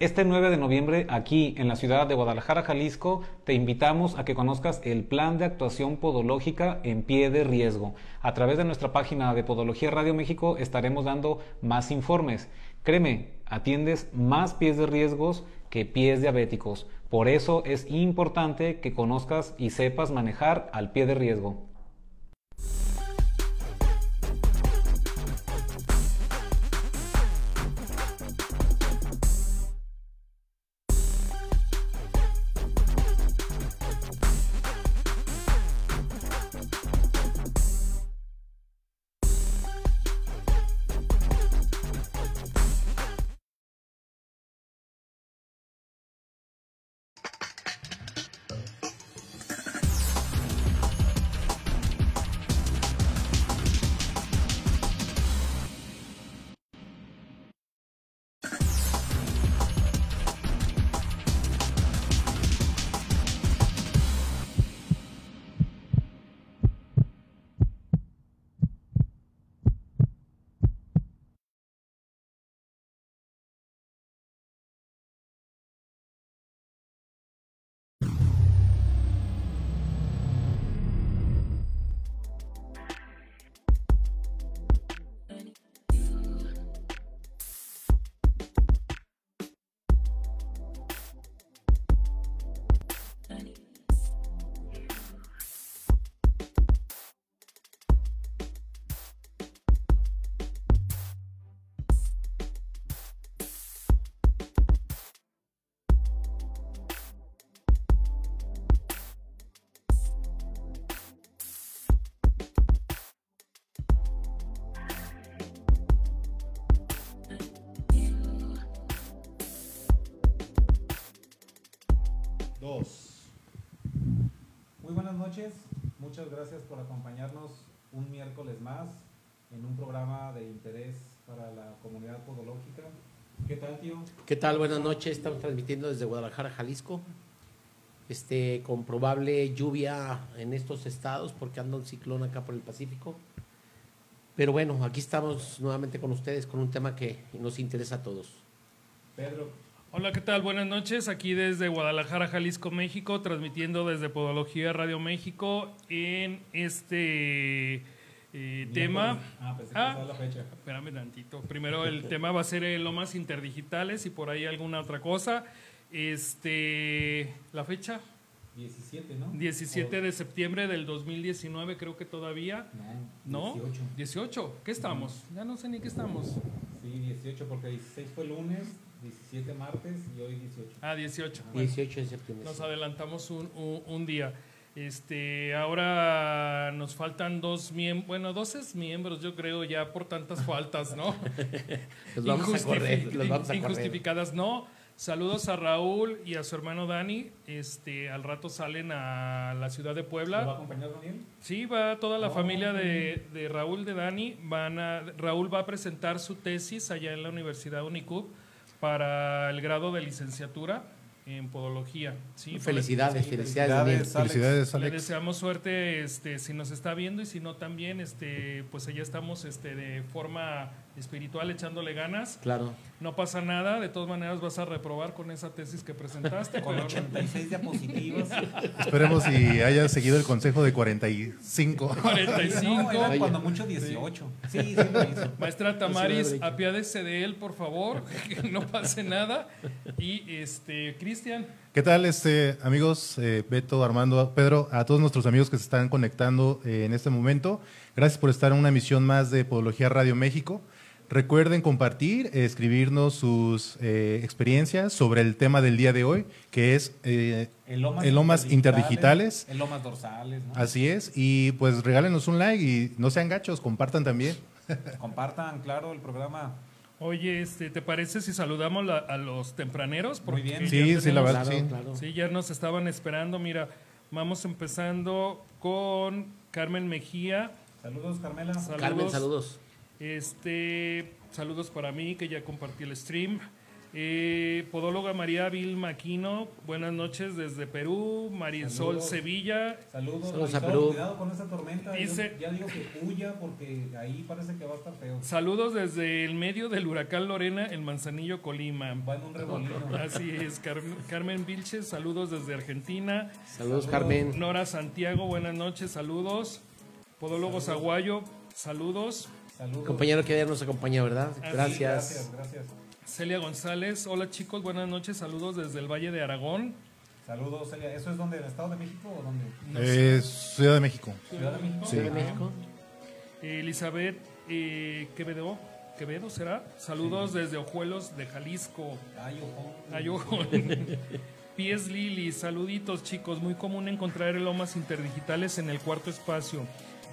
Este 9 de noviembre, aquí en la ciudad de Guadalajara, Jalisco, te invitamos a que conozcas el plan de actuación podológica en pie de riesgo. A través de nuestra página de Podología Radio México estaremos dando más informes. Créeme, atiendes más pies de riesgos que pies diabéticos. Por eso es importante que conozcas y sepas manejar al pie de riesgo. Noches, muchas gracias por acompañarnos un miércoles más en un programa de interés para la comunidad podológica. ¿Qué tal, tío? ¿Qué tal? Buenas noches. Estamos transmitiendo desde Guadalajara, Jalisco. Este, con probable lluvia en estos estados porque anda un ciclón acá por el Pacífico. Pero bueno, aquí estamos nuevamente con ustedes con un tema que nos interesa a todos. Pedro, Hola, ¿qué tal? Buenas noches. Aquí desde Guadalajara, Jalisco, México, transmitiendo desde Podología Radio México en este eh, tema. Ah, pensé que Ah. la fecha. Espérame tantito. Primero el tema va a ser eh, lomas interdigitales y por ahí alguna otra cosa. Este, la fecha, 17, ¿no? 17 de septiembre del 2019, creo que todavía. No, ¿No? 18. 18. ¿Qué estamos? Ya no sé ni qué estamos. Sí, 18 porque 16 fue lunes, 17 martes y hoy 18. Ah, 18. Bueno. 18 de septiembre. Nos adelantamos un, un- un día. Este, ahora nos faltan dos miembros, bueno, dos es miembros, yo creo, ya por tantas faltas, ¿no? Los vamos a correr. Los vamos a correr. Injustificadas, no. Saludos a Raúl y a su hermano Dani. Este, al rato salen a la ciudad de ¿Lo va a Puebla. acompañar Daniel? Sí, va toda la Oh, familia de, de Raúl de Dani. Van a, Raúl va a presentar su tesis allá en la Universidad Unicub para el grado de licenciatura en podología. Sí, Felicidades, felicidades, felicidades, Alex. Le deseamos suerte este, si nos está viendo y si no también, este, pues allá estamos este, de forma espiritual echándole ganas. Claro. No pasa nada, de todas maneras vas a reprobar con esa tesis que presentaste. Con pero- 86 diapositivas. Esperemos y hayas seguido el consejo de 45. 45. No, era cuando mucho 18. Sí, sí, lo hizo. Maestra Sí, Tamaris, apiádese de él, por favor, que no pase nada. Y este, Cristian, ¿Qué tal, este, amigos? Eh, Beto, Armando, Pedro, a todos nuestros amigos que se están conectando eh, en este momento. Gracias por estar en una emisión más de Podología Radio México. Recuerden compartir, eh, escribirnos sus eh, experiencias sobre el tema del día de hoy, que es eh, Elomas, Elomas interdigitales. Elomas dorsales, ¿no? así es. Y pues regálenos un like y no sean gachos, compartan también. Compartan, claro, el programa. oye, este, ¿te parece si saludamos la- a los tempraneros? Muy bien. ya Sí, sí, la verdad, Claro, sí. claro. Sí, ya nos estaban esperando. Mira, vamos empezando con Carmen Mejía. Saludos, Carmela. Saludos. Carmen, saludos. Este, saludos para mí, que ya compartí el stream. Eh, podóloga María Vilma Aquino, buenas noches desde Perú. Marisol Saludos. Sevilla, Saludos, Saludos a Perú. Cuidado con esa tormenta. Yo Dice- ya digo que huya porque ahí parece que va a estar feo. saludos desde el medio del huracán Lorena en Manzanillo, Colima. Va en un remolino. Así es, Car- Carmen Vilches, saludos desde Argentina. Saludos, Carmen. Nora Santiago, buenas noches, saludos. Podólogo Zaguayo, saludos. Saludos. Compañero que ayer nos acompañó, ¿verdad? Sí, Gracias. Gracias, gracias. Celia González, hola chicos, buenas noches, saludos desde el Valle de Aragón. Saludos, Celia. ¿Eso es donde? ¿En el Estado de México o dónde? Es Ciudad de México. ¿Ciudad de México? Ciudad de Ah, México. Elizabeth eh, Quevedo, Quevedo será, saludos desde Ojuelos de Jalisco. Ay, ojo. Pies Lili, saluditos chicos, muy común encontrar lomas interdigitales en el cuarto espacio.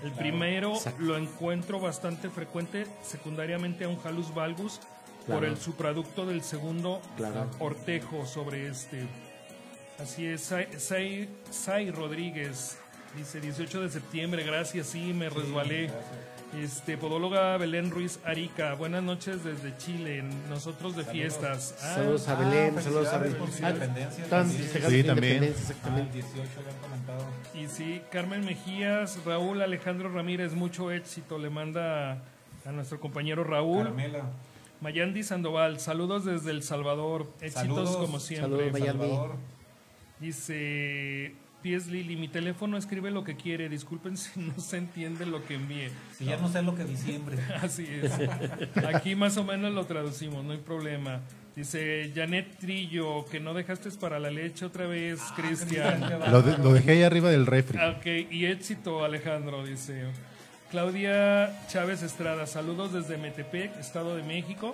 El primero Exacto. lo encuentro bastante frecuente secundariamente a un Halus valgus por el subproducto del segundo Claro. ortejo sobre este. Así es, Sai Rodríguez dice 18 de septiembre, gracias, sí, me resbalé. Este, podóloga Belén Ruiz Arica, buenas noches desde Chile, nosotros de fiestas. Ah, Saludos a Ah, Belén, saludos a Belén. Ah, también. Sí, también. Ah, exactamente. 18 habían comentado. Y sí, Carmen Mejías, Raúl Alejandro Ramírez, mucho éxito, le manda a nuestro compañero Raúl. Carmela. Mayandi Sandoval, saludos desde El Salvador, éxitos Saludos. como siempre. Saludos, Mayandi. Salvador. Dice Pies Lili, mi teléfono escribe lo que quiere, disculpen si no se entiende lo que envíe. Si ya no sé lo que diciembre. Así es. Aquí más o menos lo traducimos, no hay problema. Dice Janet Trillo, que no dejaste para la leche otra vez, Cristian. Lo, de- lo dejé ahí arriba del refri. Ah, Ok, y éxito Alejandro, dice. Claudia Chávez Estrada, saludos desde Metepec, Estado de México.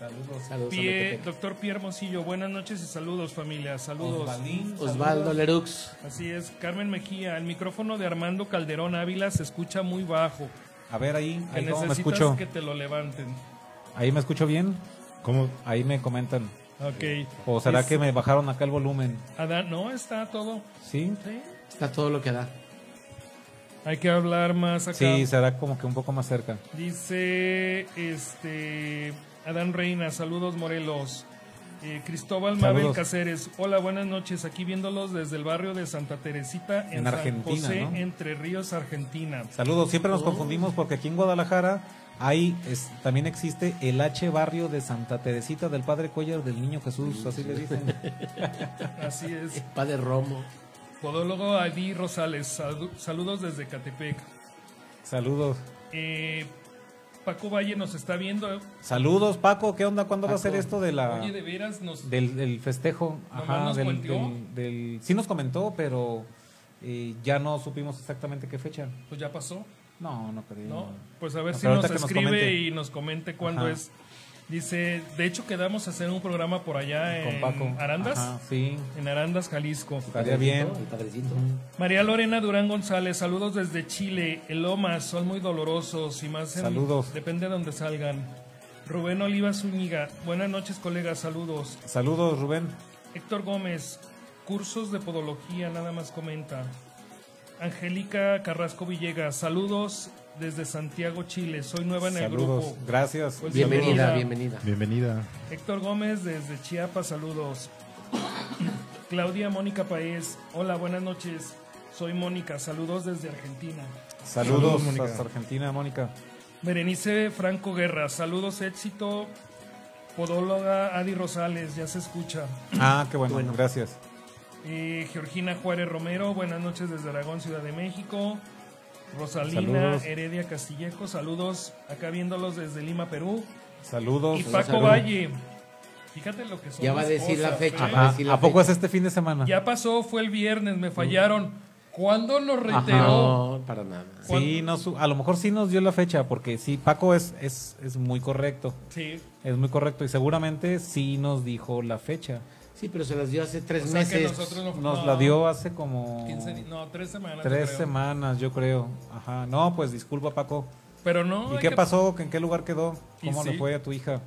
Saludos. Saludos a Pie, doctor Pierre Hermosillo, buenas noches y saludos familia, saludos. Osvaldín, Osvaldo saludos. Lerux. Así es, Carmen Mejía, el micrófono de Armando Calderón Ávila se escucha muy bajo. A ver, ahí, Que ahí cómo me necesitas escucho. que te lo levanten. Ahí me escucho bien. ¿Cómo? Ahí me comentan. Ok. ¿O será Es- que me bajaron acá el volumen? Adán, no, está todo. Sí. Sí. Está todo lo que da. Hay que hablar más acá. Sí, será como que un poco más cerca. Dice este Adán Reina, saludos Morelos. Eh, Cristóbal Saludos. Mabel Cáceres, hola, buenas noches. Aquí viéndolos desde el barrio de Santa Teresita en, En San Argentina, José, ¿no? Entre Ríos, Argentina. Saludos, siempre nos confundimos porque aquí en Guadalajara hay, es- también existe el H barrio de Santa Teresita del Padre Cuellar del Niño Jesús, así le dicen. Así es. Padre Romo. Podólogo Adi Rosales, salu- saludos desde Catepec. Saludos. Eh, Paco Valle nos está viendo. Saludos, Paco, ¿qué onda? ¿Cuándo va a ser esto de la Oye, de veras nos... del, del festejo? ¿Nomás Ajá, nos del, cuenteó? del- del- sí nos comentó, pero eh, ya no supimos exactamente qué fecha. Pues ya pasó. No, no creo. ¿no? Pues a ver si nos escribe y nos comente cuándo Ajá. es. Dice, de hecho quedamos a hacer un programa por allá Con en Paco. Arandas, Ajá, sí, en Arandas, Jalisco. estaría bien. El padrecito. María Lorena Durán González, saludos desde Chile. El Lomas, son muy dolorosos y más en- Saludos. Depende de donde salgan. Rubén Oliva Zúñiga, buenas noches colegas, saludos. Saludos, Rubén. Héctor Gómez, cursos de podología, nada más comenta. Angélica Carrasco Villegas, saludos desde Santiago, Chile. Soy nueva en el Saludos. grupo. Gracias. Pues Bienvenida, bienvenida. bienvenida. Bienvenida. Héctor Gómez desde Chiapas, saludos. Claudia Mónica Paez, hola, buenas noches. Soy Mónica, saludos desde Argentina. Saludos, Saludos, Mónica. hasta Argentina, Mónica. Berenice Franco Guerra, saludos, éxito. Podóloga Adi Rosales, ya se escucha. Ah, qué bueno, Bueno. gracias. Eh, Georgina Juárez Romero, buenas noches desde Aragón, Ciudad de México. Rosalina Saludos. Heredia Castillejo, saludos acá viéndolos desde Lima, Perú. Saludos. Y Paco saludos. Valle, fíjate lo que son Ya va a decir la cosas, fecha, ¿eh? va a Ajá. decir la ¿A poco es fecha. este fin de semana? Ya pasó, fue el viernes, me fallaron. ¿Cuándo nos reiteró? No, para nada. Sí, no a lo mejor sí nos dio la fecha, porque sí, Paco es, es, es muy correcto. Sí. Es muy correcto y seguramente sí nos dijo la fecha. Sí, pero se las dio hace tres O sea que meses. no- Nos no, la dio hace como 15 di- no, tres semanas. yo tres creo. semanas, yo creo. Ajá. No, pues disculpa, Paco. Pero no. ¿Y qué que- pasó? ¿En qué lugar quedó? ¿Cómo sí. le fue a tu hija?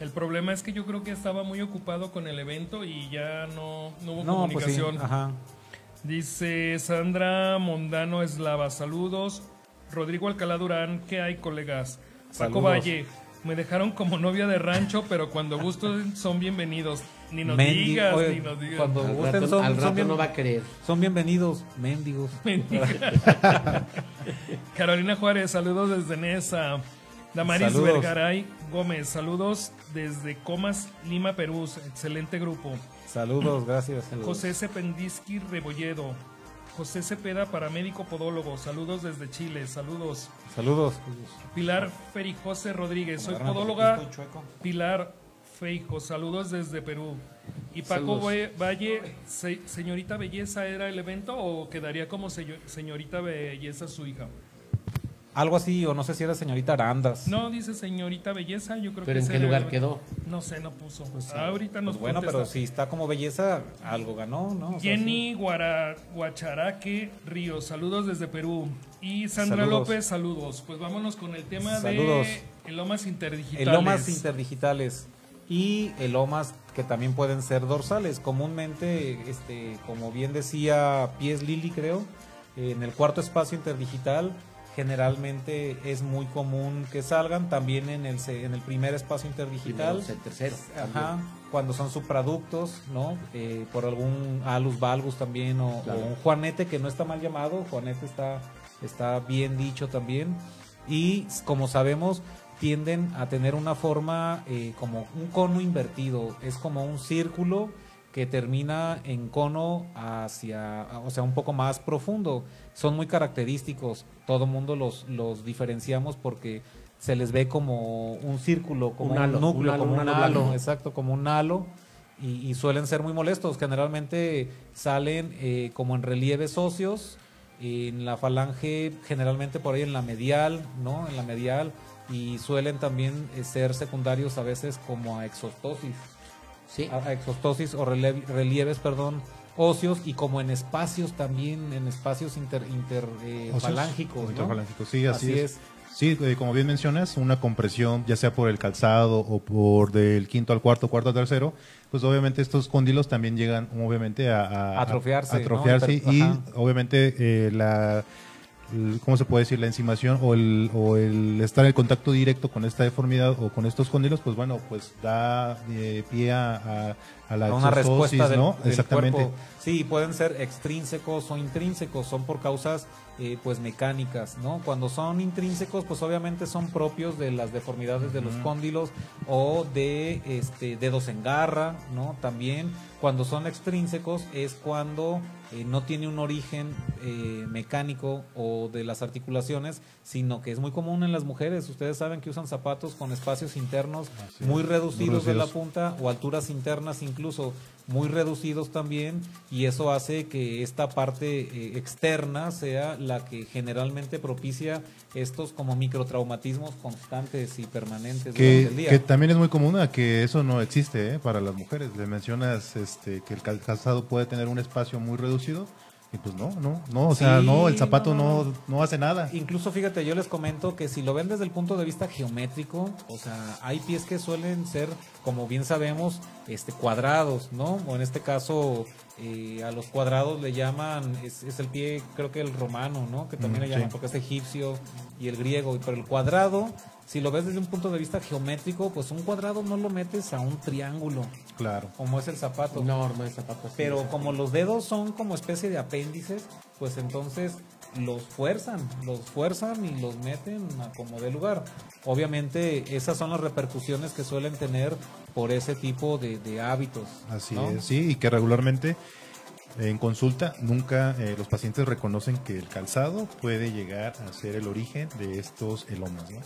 El problema es que yo creo que estaba muy ocupado con el evento y ya no, no hubo No, pues sí. comunicación. Ajá. Dice Sandra Mondano Eslava, saludos. Rodrigo Alcalá Durán, ¿qué hay, colegas? Paco Saludos. Valle, Me dejaron como novia de rancho, pero cuando gusten son bienvenidos. Ni nos Mendi- digas, oye, ni nos digas. Cuando Al gusten rato, son, al son rato bien- no va a querer. son bienvenidos, mendigos. Carolina Juárez, saludos desde Nesa. Damaris Saludos. Vergaray Gómez, saludos desde Comas, Lima, Perú. Excelente grupo. Saludos, gracias. José Cependisky Rebolledo. José Cepeda, paramédico podólogo. Saludos desde Chile. Saludos. Saludos. Pilar Ferijose Rodríguez. Soy podóloga. Pilar Feijo. Saludos desde Perú. Y Paco Saludos. Valle- se- señorita Belleza, ¿era el evento o quedaría como señor- señorita Belleza su hija? Algo así, o no sé si era señorita Arandas. No, dice señorita Belleza, yo creo ¿Pero que en qué lugar quedó? No sé, no puso. sé. Ahorita nos Pues bueno, pero contesta. si está como belleza, algo ganó, ¿no? O sea, Jenny Guara- Guacharaque Ríos, saludos desde Perú. Y Sandra Saludos. López, saludos. Pues vámonos con el tema Saludos. de elomas sí. interdigitales. Elomas interdigitales y elomas que también pueden ser dorsales. Comúnmente, este, como bien decía Pies Lili, creo, en el cuarto espacio interdigital generalmente es muy común que salgan. También en el, en el primer espacio interdigital. Primero, el tercero. Ajá, cuando son subproductos, ¿no? Eh, por algún alus valgus también o, Claro. o un juanete que no está mal llamado, juanete está, está bien dicho también. Y como sabemos, tienden a tener una forma eh, como un cono invertido, es como un círculo que termina en cono hacia, o sea, un poco más profundo. Son muy característicos, todo mundo los, los diferenciamos porque se les ve como un círculo, como Un núcleo, un halo, como un un halo exacto, como un halo. Y, y suelen ser muy molestos. Generalmente salen eh, como en relieves óseos, en la falange, generalmente por ahí en la medial, ¿no? En la medial. Y suelen también eh, ser secundarios a veces como a exostosis Sí. a, a exostosis o rele- relieves, perdón, óseos y como en espacios también, en espacios inter, inter eh, interfalángicos, sí, así, Así es. es. Sí, eh, como bien mencionas, una compresión, ya sea por el calzado o por del quinto al cuarto, cuarto al tercero, pues obviamente estos cóndilos también llegan, obviamente, a, a- Atrofiarse, atrofiarse y, ajá. obviamente, eh, la, ¿cómo se puede decir? La encimación o el, o el estar en contacto directo con esta deformidad o con estos cóndilos, pues bueno, pues da eh, pie a, a- a la a una respuesta del, ¿no? del Exactamente. cuerpo. Sí, pueden ser extrínsecos o intrínsecos, son por causas eh, pues mecánicas, ¿no? Cuando son intrínsecos, pues obviamente son propios de las deformidades de los cóndilos o de este dedos en garra, ¿no? También cuando son extrínsecos es cuando eh, no tiene un origen eh, mecánico o de las articulaciones, sino que es muy común en las mujeres. Ustedes saben que usan zapatos con espacios internos muy reducidos muy de la reducidos. punta o alturas internas incluso muy reducidos también y eso hace que esta parte eh, externa sea la que generalmente propicia estos como microtraumatismos constantes y permanentes durante Que, el día. que también es muy común a que eso no existe ¿eh? para las mujeres. Le mencionas este, que el cal- calzado puede tener un espacio muy reducido y pues no, no, no, o sea, Sí, no, el zapato no, no, hace nada. Incluso fíjate, yo les comento que si lo ven desde el punto de vista geométrico, o sea, hay pies que suelen ser, como bien sabemos, este cuadrados, ¿no? O en este caso, eh, a los cuadrados le llaman, es, es el pie, creo que el romano, ¿no? Que también Mm, le llaman sí. porque es egipcio y el griego, pero el cuadrado, si lo ves desde un punto de vista geométrico, pues un cuadrado no lo metes a un triángulo, Claro. como es el zapato. No, no es zapato Pero es como los dedos son como especie de apéndices, pues entonces los fuerzan, los fuerzan y los meten a como de lugar. Obviamente esas son las repercusiones que suelen tener por ese tipo de, de hábitos. Así ¿no? es, sí, y que regularmente en consulta nunca eh, los pacientes reconocen que el calzado puede llegar a ser el origen de estos elomas, ¿no?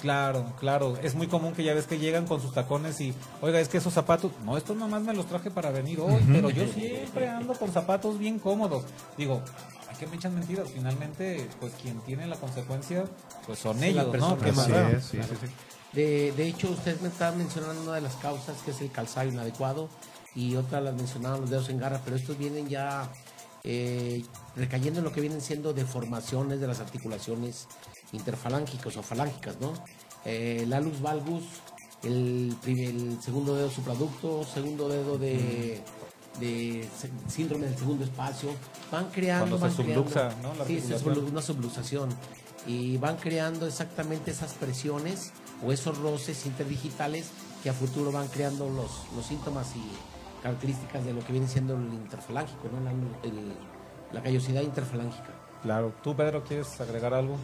Claro, claro. Es muy común que ya ves que llegan con sus tacones y, oiga, es que esos zapatos, no, estos nomás me los traje para venir hoy, pero yo siempre ando con zapatos bien cómodos. Digo, hay que me echan mentiras. Finalmente, pues quien tiene la consecuencia, pues son ellos, ¿no? ¿Qué más es, sí. De, de hecho, usted me estaba mencionando una de las causas que es el calzado inadecuado y otra las mencionaban los dedos en garra, pero estos vienen ya eh, recayendo en lo que vienen siendo deformaciones de las articulaciones interfalángicas o falángicas, ¿no? Eh, el alus valgus, el, el segundo dedo supraducto, segundo dedo de, de síndrome del segundo espacio, van creando, Cuando van se subluxa, creando- ¿no? La sí, se articulación. sublu- una subluxación. y van creando exactamente esas presiones o esos roces interdigitales que a futuro van creando los, los síntomas y características de lo que viene siendo el interfalángico, ¿no? la, el- la callosidad interfalángica. Claro. ¿Tú, Pedro, quieres agregar algo?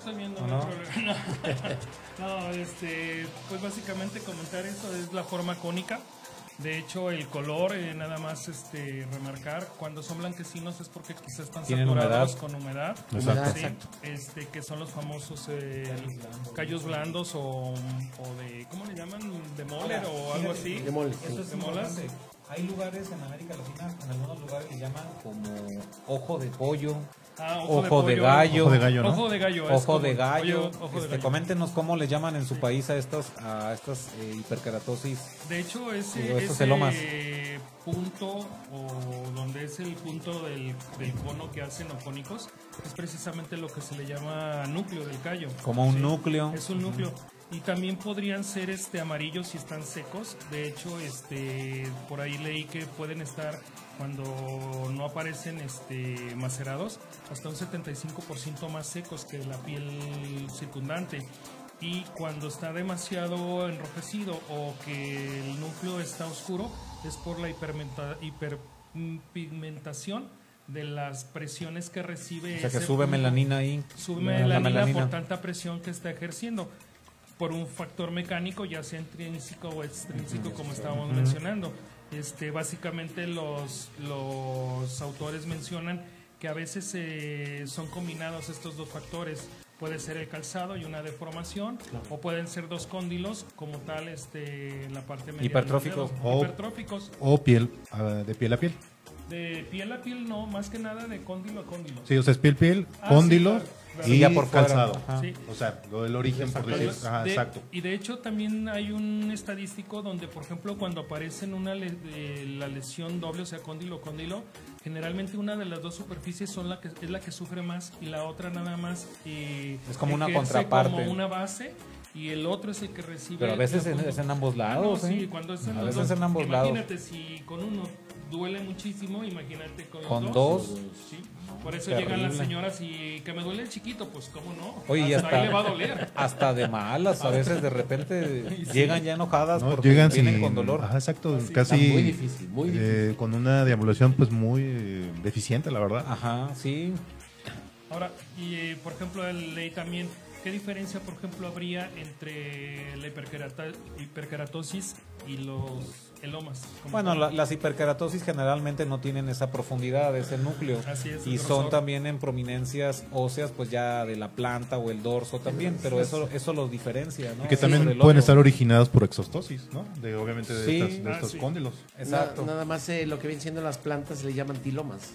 Estoy viendo, ¿O no, no? No, este, pues básicamente comentar eso es la forma cónica. De hecho, el color, eh, nada más este, remarcar, cuando son blanquecinos es porque quizás están saturados humedad. con humedad. Sí, exacto. este, que son los famosos eh, callos blandos o, o de, ¿cómo le llaman? De moler o algo así. De mole, sí. Eso es ¿De molas? Hay lugares en América Latina, en algunos lugares le llaman Como ojo de pollo, Ah, ojo de pollo. gallo. Ojo de gallo, ¿no? Ojo de gallo. ojo como- de gallo. oye, ojo de Este, gallo. Coméntenos cómo le llaman en su país a estos a estas eh, hiperkeratosis. De hecho, ese, celomas. punto, o donde es el punto del, del cono que hacen ocónicos, es precisamente lo que se le llama núcleo del callo. Como un núcleo. Es un núcleo. Y también podrían ser este amarillos si están secos. De hecho, este por ahí leí que pueden estar cuando no aparecen este macerados hasta un 75% más secos que la piel circundante. Y cuando está demasiado enrojecido o que el núcleo está oscuro es por la hiperpigmentación de las presiones que recibe O sea que sube melanina ahí. sube La melanina, por tanta presión que está ejerciendo por un factor mecánico ya sea intrínseco o extrínseco como estábamos mencionando este básicamente los los autores mencionan que a veces eh, son combinados estos dos factores puede ser el calzado y una deformación o pueden ser dos cóndilos como tal este en la parte media Hipertróficos. O- hipertróficos O piel, ah, de piel a piel. de piel a piel no más que nada de cóndilo a cóndilo Sí, o sea, es piel, piel, Ah, cóndilo sí, claro, claro. Y Sí, ya por calzado. Sí. O sea, lo del origen, por decir. Ajá, De- exacto. Y de hecho también hay un estadístico donde, por ejemplo, cuando aparece en una le- eh, la lesión doble, o sea, cóndilo, cóndilo, generalmente una de las dos superficies son la que es la que sufre más y la otra nada más eh, Es como una contraparte. como una base y el otro es el que recibe. Pero a veces punto- es en ambos Ah, no, lados, sí, ¿eh? cuando es en A los veces dos. en ambos lados. Imagínate si con uno duele muchísimo, imagínate con, dos. Sí. Por eso Terrible. llegan las señoras y que me duele el chiquito, pues cómo no. Oye, y hasta hasta, ahí le va a doler. hasta de malas, a veces de repente llegan ya enojadas No, porque llegan vienen sin, con dolor. Ajá, exacto, Así. casi Está muy difícil, muy eh, difícil. con una deambulación pues muy eh, deficiente, la verdad. Ajá, sí. Ahora, y eh, por ejemplo, leí también, ¿qué diferencia, por ejemplo, habría entre la hiperkerata- hiperkeratosis y los elomas? Bueno, la- las hiperkeratosis generalmente no tienen esa profundidad, ese núcleo. Así es, y son grosor. también en prominencias óseas, pues ya de la planta o el dorso también, pero eso eso los diferencia, ¿no? Y que también pueden estar originados por exostosis, ¿no? De, obviamente de Sí. estas- de Ah, estos sí. cóndilos. Exacto. Na- nada más eh, lo que viene siendo las plantas se le llaman tilomas.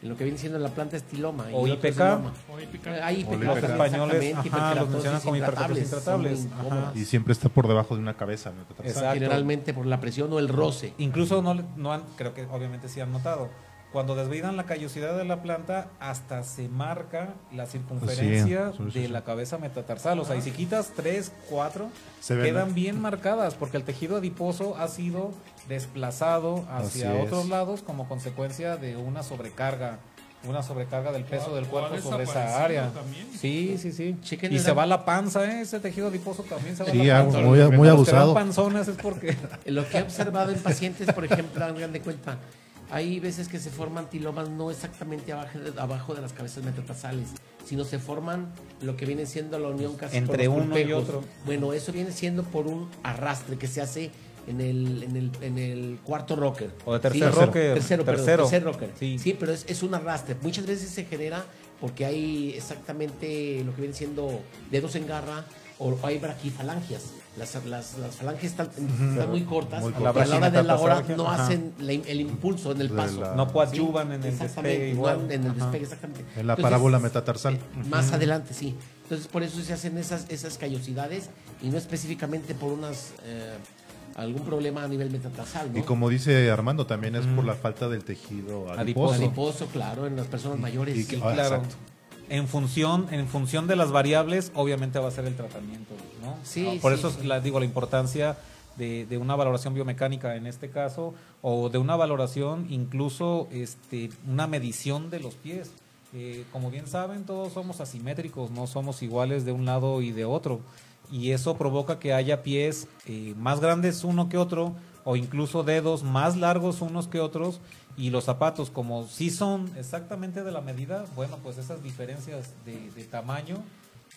En lo que viene siendo la planta es tiloma. y O es IPK. O. Eh, Hay O IPK, los españoles, ajá, los mencionan como hiperkeratosis intratables. Y siempre está por debajo de una cabeza. ¿no? Exacto. Generalmente por la presión o el roce. Incluso no, le- no han, creo que obviamente sí han notado. Cuando desvidan la callosidad de la planta, hasta se marca la circunferencia Sí, sí, sí, de sí. la cabeza metatarsal. O sea, y si quitas tres, cuatro, Se ven, quedan bien marcadas porque el tejido adiposo ha sido desplazado hacia Así es. otros lados como consecuencia de una sobrecarga. Una sobrecarga del peso del cuerpo sobre esa área. también. Sí, sí, sí. Y se va la panza, ¿eh? ese tejido adiposo también se va Sí, la ah, panza. muy- muy Los que abusado. van panzones es porque Lo que he observado en pacientes, por ejemplo, hagan de cuenta, hay veces que se forman tilomas no exactamente abajo de, abajo de las cabezas metatarsales, sino se forman lo que viene siendo la unión casi Entre uno y pulpejos. otro. Bueno, eso viene siendo por un arrastre que se hace en el, en el, en el cuarto rocker. O de tercer Sí, rocker. Tercero, perdón, Tercero. tercer rocker. Sí. Sí, pero es, es un arrastre. Muchas veces se genera porque hay exactamente lo que viene siendo dedos en garra o hay braquifalangias. Las, las, las falanges están, están muy cortas Muy y a la hora de la hora Ajá. no hacen la- el impulso en el paso. la- no coadyuvan en el Exactamente, despegue no en el Ajá. despegue, exactamente. En la Entonces, parábola metatarsal. eh, Más adelante, sí. Entonces, por eso se hacen esas, esas callosidades y no específicamente por unas eh, algún problema a nivel metatarsal, ¿no? Y como dice Armando, también es por la falta del tejido Adiposo. adiposo. Adiposo, claro, en las personas mayores. y Sí, Ah, claro. exacto. En función, en función de las variables, obviamente va a ser el tratamiento, ¿no? Sí, Ah, Por sí, eso sí. la, digo la importancia de, de una valoración biomecánica en este caso, o de una valoración incluso este, una medición de los pies. eh, como bien saben, todos somos asimétricos, no somos iguales de un lado y de otro. Y eso provoca que haya pies eh, más grandes uno que otro o incluso dedos más largos unos que otros y los zapatos como si son exactamente de la medida, bueno, pues esas diferencias de, de tamaño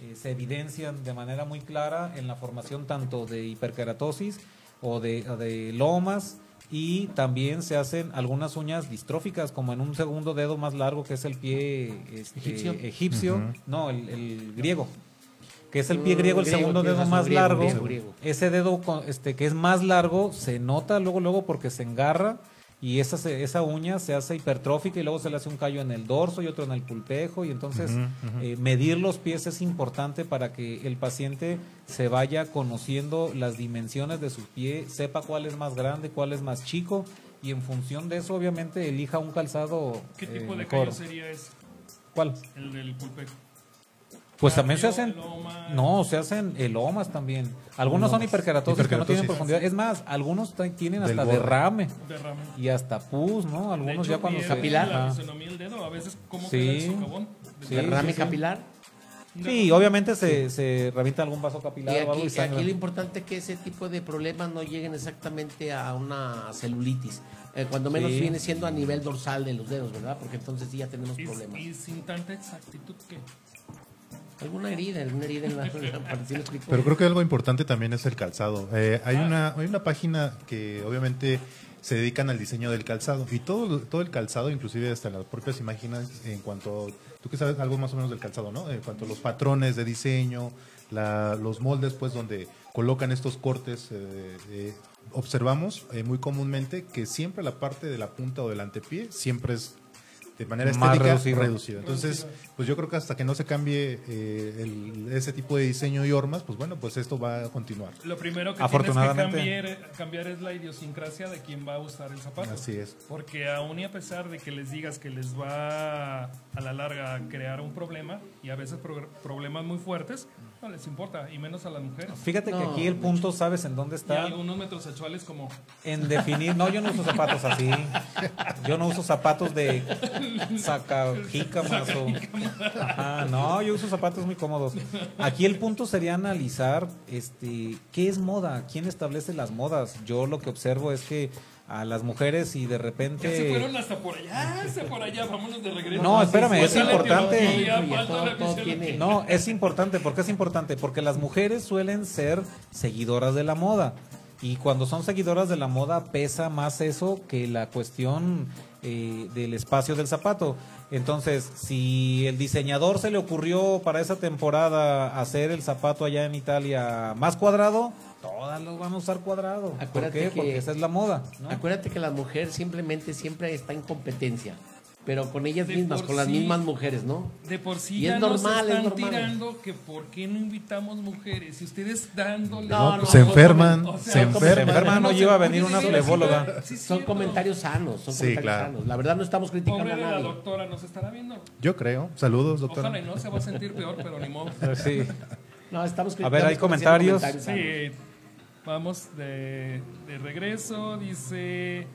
eh, se evidencian de manera muy clara en la formación tanto de hiperkeratosis o de, lomas y también se hacen algunas uñas distróficas como en un segundo dedo más largo que es el pie este, Egipcio. no, el, el griego que es el pie Mm, griego, el griego, segundo dedo más griego, largo. griego, griego. Ese dedo este, que es más largo se nota luego, luego porque se engarra y esa, se- esa uña se hace hipertrófica y luego se le hace un callo en el dorso y otro en el pulpejo y entonces eh, medir los pies es importante para que el paciente se vaya conociendo las dimensiones de su pie, sepa cuál es más grande, cuál es más chico y en función de eso obviamente elija un calzado ¿Qué eh, tipo de mejor. callo sería ese? ¿Cuál? El del pulpejo. Pues también se hacen. No, se hacen elomas también. Algunos son hiperkeratosis que no tienen profundidad. Es más, algunos tienen hasta derrame Derrame. y hasta pus, ¿no? Algunos hecho, ya cuando se Capilar. La del dedo, a veces cómo Sí. socavón. Sí, derrame sí, sí. capilar. Sí, obviamente se, se revienta algún vaso capilar Y o algo aquí, y aquí lo importante es que ese tipo de problemas no lleguen exactamente a una celulitis. Eh, cuando menos Sí. viene siendo a nivel dorsal de los dedos, ¿verdad? Porque entonces sí ya tenemos Y, problemas. y sin tanta exactitud que Alguna herida, alguna herida en la, en la parte, ¿sí me explico? Pero creo que algo importante también es el calzado. Eh, hay, una, hay una página que obviamente se dedican al diseño del calzado y todo, todo el calzado, inclusive hasta las propias imágenes en cuanto, tú que sabes algo más o menos del calzado, ¿no? En cuanto a los patrones de diseño, la- los moldes, pues donde colocan estos cortes, eh, eh, observamos eh, muy comúnmente que siempre la parte de la punta o del antepié siempre es de manera Más estética reducido. reducida. Entonces, pues yo creo que hasta que no se cambie eh, el- ese tipo de diseño y hormas, pues bueno, pues esto va a continuar. lo primero que tienes que Afortunadamente. cambiar, cambiar es la idiosincrasia de quien va a usar el zapato. Así es. Porque aún y a pesar de que les digas que les va a la larga a crear un problema, y a veces pro- problemas muy fuertes, no les importa, y menos a las mujeres. Fíjate que aquí el punto, ¿sabes en dónde Y está? algunos metrosexuales como En definir, no, yo no uso zapatos así. Yo no uso zapatos de sacajícamas o. Ajá, no, yo uso zapatos muy cómodos. Aquí el punto sería analizar este qué es moda, quién establece las modas. Yo lo que observo es que a las mujeres y de ya se repente fueron hasta por allá, hasta por allá, vámonos de regreso. No, espérame, es Falta la importante. No, es importante. ¿Por qué es importante? Porque las mujeres suelen ser seguidoras de la moda. Y cuando son seguidoras de la moda pesa más eso que la cuestión eh, del espacio del zapato. Entonces, si el diseñador se le ocurrió para esa temporada hacer el zapato allá en Italia más cuadrado, todas los van a usar cuadrado. ¿Por Acuérdate qué? que- Porque esa es la moda. ¿no? Acuérdate que la mujer simplemente siempre está en competencia, pero con ellas De mismas, con las mismas mujeres, ¿no? De por sí Y ya es nos normal, es están normal. tirando que por qué no invitamos mujeres. Si ustedes dándole... No, no, se enferman, o sea, se enferman. enferma, no lleva a venir una sí, es Son comentarios sanos, son Sí, comentarios claro. sanos. La verdad no estamos criticando Pobre a la nadie. doctora, nos estará viendo. Yo creo. Saludos, doctora. Ojalá y no se va a sentir peor, pero ni modo. Sí. No, estamos A ver, ¿hay comentarios? sanos. Sí, vamos de, de regreso. Dice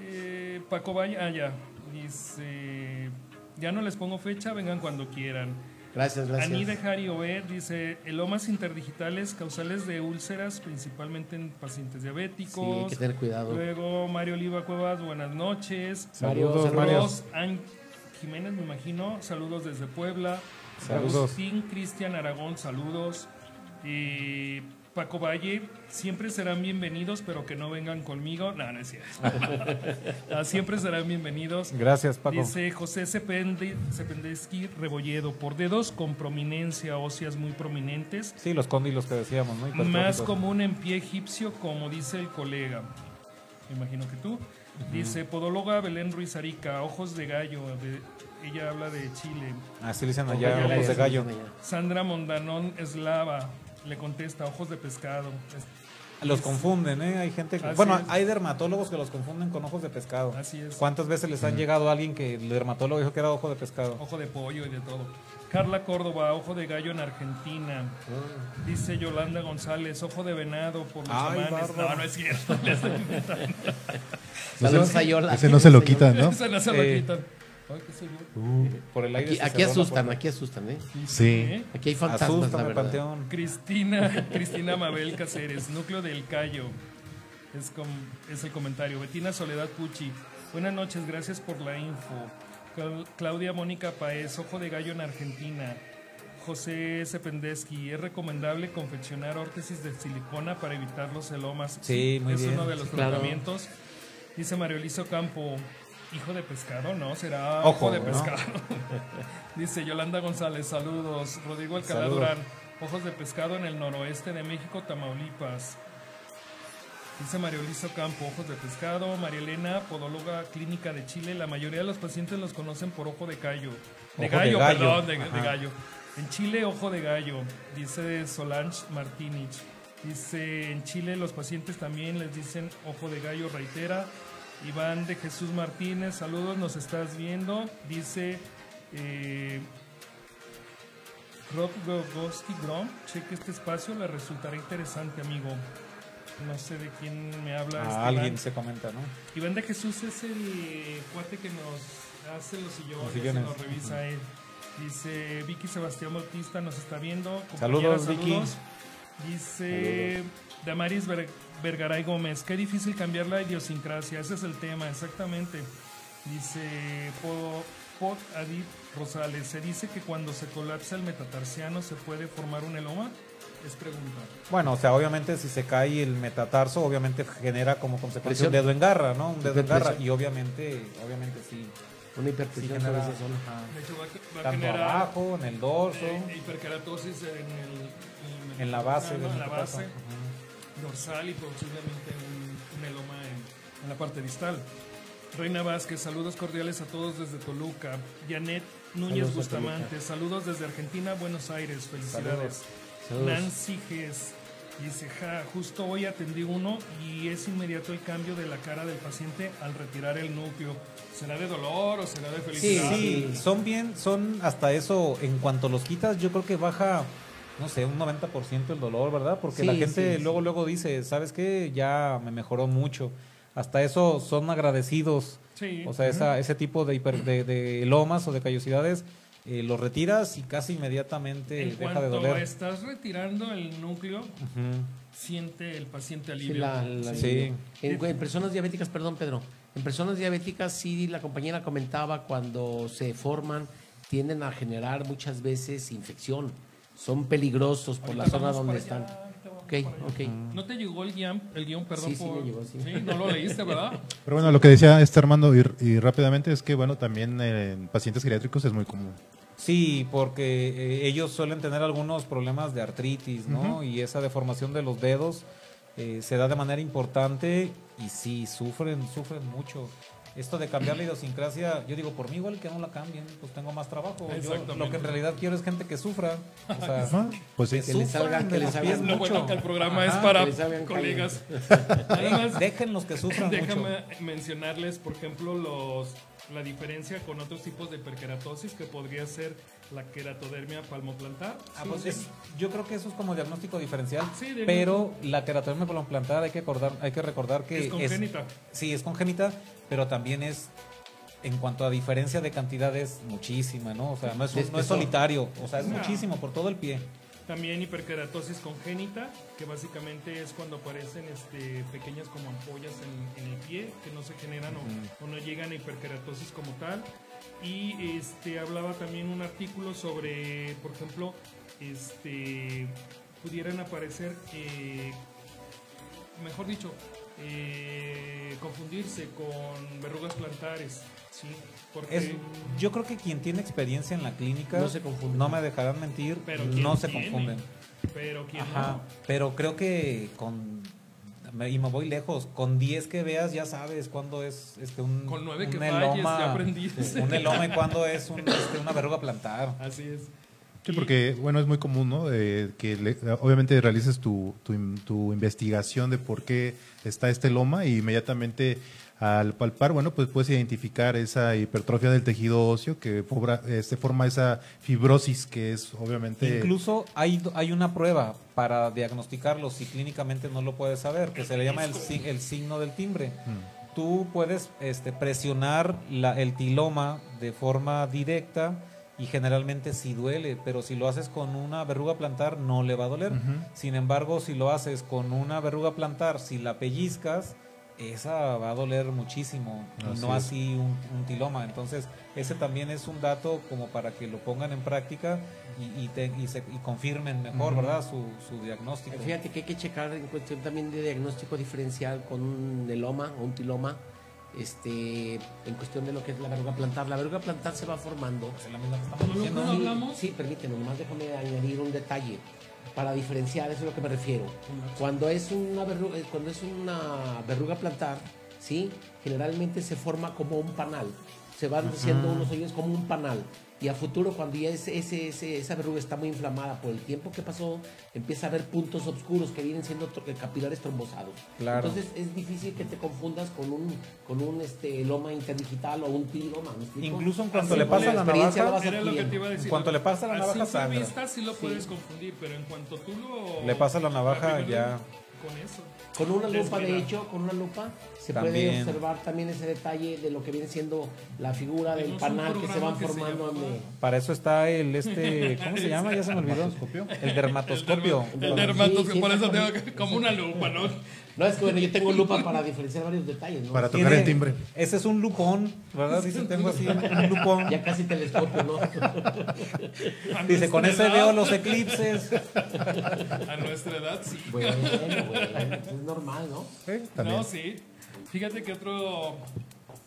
eh, Paco Valle. Ah, ya. Dice: Ya no les pongo fecha, vengan cuando quieran. Gracias, gracias. Ani de Jari Ober dice: Elomas interdigitales causales de úlceras, principalmente en pacientes Sí, diabéticos. hay que tener cuidado. Luego Mario Oliva Cuevas, buenas noches. Mario, Saludos, saludos. Mario. Jiménez, me imagino, saludos desde Puebla. Saludos. Agustín Cristian Aragón, saludos. Y Paco Valle, siempre serán bienvenidos, pero que no vengan conmigo. No, no es cierto. Ah, siempre serán bienvenidos. Gracias, Paco. Dice José Cependesky Rebolledo, por dedos con prominencia óseas muy prominentes. Sí, los cóndilos que decíamos, ¿no? Más común en pie egipcio, como dice el colega. Me imagino que tú. Dice podóloga Belén Ruiz Arica, ojos de gallo. de- ella habla de Chile. Así le dicen allá, ojos de gallo. Sandra Mondanón Eslava le contesta, ojos de pescado. Es- Los confunden, ¿eh? Hay gente que... Así bueno, es. hay dermatólogos que los confunden con ojos de pescado. Así es. ¿Cuántas veces les han llegado a alguien que el dermatólogo dijo que era ojo de pescado? Ojo de pollo y de todo. Carla Córdoba, ojo de gallo en Argentina. Dice Yolanda González, ojo de venado por los Ay. No, no es cierto. No Saludos se- a Yola. Ese no se lo quitan, ¿no? No se lo Eh, quitan. Ay, qué seguro. Por el aire Aquí, asustan, aquí asustan, ¿eh? Sí. ¿Eh? Aquí hay fantasmas, Asústame, la verdad. Panteón. Cristina, Cristina Mabel Cáceres, núcleo del Cayo. Es, com- es el comentario. Betina Soledad Pucci. Buenas noches, gracias por la info. Clau- Claudia Mónica Paez, ojo de gallo en Argentina. José Sependeski, es recomendable confeccionar órtesis de silicona para evitar los celomas. Sí, muy es bien. uno de los Sí, claro. tratamientos. Dice Mario Lizo Campo, hijo de pescado, ¿no? Será Ojo, de ¿no? pescado. Dice Yolanda González, saludos. Rodrigo Alcalá Saludos. Durán, ojos de pescado en el noroeste de México, Tamaulipas. Dice Mario Lizo Campo, ojos de pescado. María Elena, podóloga clínica de Chile. La mayoría de los pacientes los conocen por ojo de gallo. De Ojo de gallo, gallo. perdón, de, de gallo. En Chile, ojo de gallo. Dice Solange Martínez. Dice, en Chile los pacientes también les dicen ojo de gallo, reitera. Iván de Jesús Martínez, saludos, nos estás viendo. Dice eh, Rob Gogoski Grom, cheque este espacio, le resultará interesante, amigo. No sé de quién me habla. este A Iván. alguien se comenta, ¿no? Iván de Jesús es el cuate que nos hace los sillones, Los sillones. nos revisa él. Dice Vicky Sebastián Bautista nos está viendo. Saludos, Compañera, Vicky. Saludos. Dice Damaris Ver- Vergaray Gómez, qué difícil cambiar la idiosincrasia, ese es el tema, exactamente. Dice Po- Pod Adit Rosales, se dice que cuando se colapsa el metatarsiano se puede formar un eloma. Es pregunta. Bueno, o sea, obviamente si se cae el metatarso, obviamente genera como consecuencia un dedo en garra, ¿no? Un dedo en garra. Y obviamente, obviamente sí. Una Sí hipertensión genera, sobre esa zona. De hecho, va, a- va a Tanto generar abajo, en el dorso, eh, hiperkeratosis en, el, en la base en la base Ajá. dorsal y posiblemente un, un eloma en, en la parte distal. Reina Vázquez, saludos cordiales a todos desde Toluca. Janet Núñez Saludos Bustamante, saludos desde Argentina, Buenos Aires, felicidades. Saludos. Nancy Gess dice, ja, justo hoy atendí uno y es inmediato el cambio de la cara del paciente al retirar el núcleo. ¿Será de dolor o será de Sí, felicidad? sí, son bien, son hasta eso, en cuanto los quitas, yo creo que baja, no sé, un 90% el dolor, ¿verdad? Porque Sí, la gente sí, luego, sí. luego dice, ¿sabes qué? Ya me mejoró mucho. Hasta eso son agradecidos. Sí. O sea, esa, ese tipo de, hiper- de, de lomas o de callosidades, eh, los retiras y casi inmediatamente En deja cuanto de doler. estás retirando el núcleo, siente el paciente Sí, alivio. la- la- Sí. En, en personas diabéticas, perdón Pedro, en personas diabéticas sí la compañera comentaba cuando se forman tienden a generar muchas veces infección. Son peligrosos por la zona donde están. allá, ahorita vamos Ok, para allá. ok. ¿No te llegó el guion, el guion perdón, Sí, sí por- me llegó, sí. no lo leíste, ¿verdad? Pero bueno, lo que decía este Armando y, y rápidamente es que, bueno, también en pacientes geriátricos es muy común. Sí, porque eh, ellos suelen tener algunos problemas de artritis, ¿no? Y esa deformación de los dedos eh, se da de manera importante y sí, sufren, sufren mucho. Esto de cambiar la idiosincrasia, yo digo, por mí igual que no la cambien, pues tengo más trabajo. Yo lo que en realidad quiero es gente que sufra. O sea, Ajá, pues sí. que le salgan- que le los salgan Lo mucho. bueno que el programa es para que les colegas. Además, Déjenlos que sufran mucho. déjame mencionarles, por ejemplo, los la diferencia con otros tipos de hiperkeratosis que podría ser la queratodermia palmoplantar. Ah, Sí, pues sí. es- yo creo que eso es como diagnóstico diferencial, Sí, pero la queratodermia palmoplantar hay que acordar, hay que recordar que Es congénita. sí, es congénita, pero también es en cuanto a diferencia de cantidad es muchísima, ¿no? O sea, no es, un- De no es espesor. solitario, o sea, es No. muchísimo por todo el pie. También hiperkeratosis congénita, que básicamente es cuando aparecen este, pequeñas como ampollas en, en el pie, que no se generan o- o, no llegan a hiperkeratosis como tal. Y este, hablaba también un artículo sobre, por ejemplo, este, pudieran aparecer, eh, mejor dicho, eh, confundirse con verrugas plantares, ¿sí? Porque... Es, yo creo que quien tiene experiencia en la clínica No se confunde. no me dejarán mentir, Pero no ¿quién se tiene? confunden. Pero quien Ajá, no. pero creo que con y me voy lejos, con 10 que veas ya sabes cuándo es este un Con que falles, ya aprendiste. un eloma y cuándo es un, este, una verruga plantar. Así es. Sí, porque, bueno, es muy común, ¿no? Eh, que le- obviamente realices tu, tu, in- tu investigación de por qué está este loma y inmediatamente al palpar, bueno, pues puedes identificar esa hipertrofia del tejido óseo que pobra- este, forma esa fibrosis que es obviamente... Incluso hay, hay una prueba para diagnosticarlo si clínicamente no lo puedes saber, que se le llama el, el signo del timbre. Mm. tú puedes este, presionar la- el tiloma de forma directa y generalmente sí duele, pero si lo haces con una verruga plantar no le va a doler. Sin embargo, si lo haces con una verruga plantar, si la pellizcas, esa va a doler muchísimo y Así no es. así un, un tiloma. Entonces, ese también es un dato como para que lo pongan en práctica y, y, te- y se- y confirmen mejor, ¿verdad? Su, su diagnóstico. Fíjate que hay que checar en cuestión también de diagnóstico diferencial con un neloma o un tiloma, este, en cuestión de lo que es la verruga plantar. La verruga plantar se va formando. Es la misma que estamos ¿Con lo que diciendo. no hablamos? Sí, permíteme, nomás déjame añadir un detalle para diferenciar, eso es lo que me refiero. Cuando es una verruga, cuando es una verruga plantar, sí, generalmente se forma como un panal. Se van haciendo unos hoyos como un panal. Y a futuro, cuando ya ese, ese, ese- esa verruga está muy inflamada por el tiempo que pasó, empieza a haber puntos oscuros que vienen siendo tro- capilares trombosados. Claro. Entonces es difícil que te confundas con un, con un este, loma interdigital o un tiloma. Incluso en cuanto Así le pasa la experiencia navaja, Era lo que adquiriendo. te iba a decir. En cuanto le pasa la A navaja, simple sangra. vista sí lo puedes confundir, pero en cuanto tú lo... Le pasa la navaja, ya. Con eso. Con una lupa, de hecho, con una lupa se También. puede observar también ese detalle de lo que viene siendo la figura del Tenemos panal que se van que se formando. llama- Para eso está el este, ¿cómo se llama? Ya se me olvidó. El dermatoscopio. El dermatoscopio, Sí, por eso tengo que, como una lupa, ¿no? No, es que bueno, yo tengo lupa para diferenciar varios detalles, ¿no? Para tocar el timbre. Ese es un lupón, ¿verdad? Dice, tengo así un lupón. Ya casi telescopio, ¿no? Dice, con ese veo los eclipses. A nuestra edad, sí. bueno, bueno, bueno, es normal, ¿no? Sí, también. No, sí. Fíjate que otro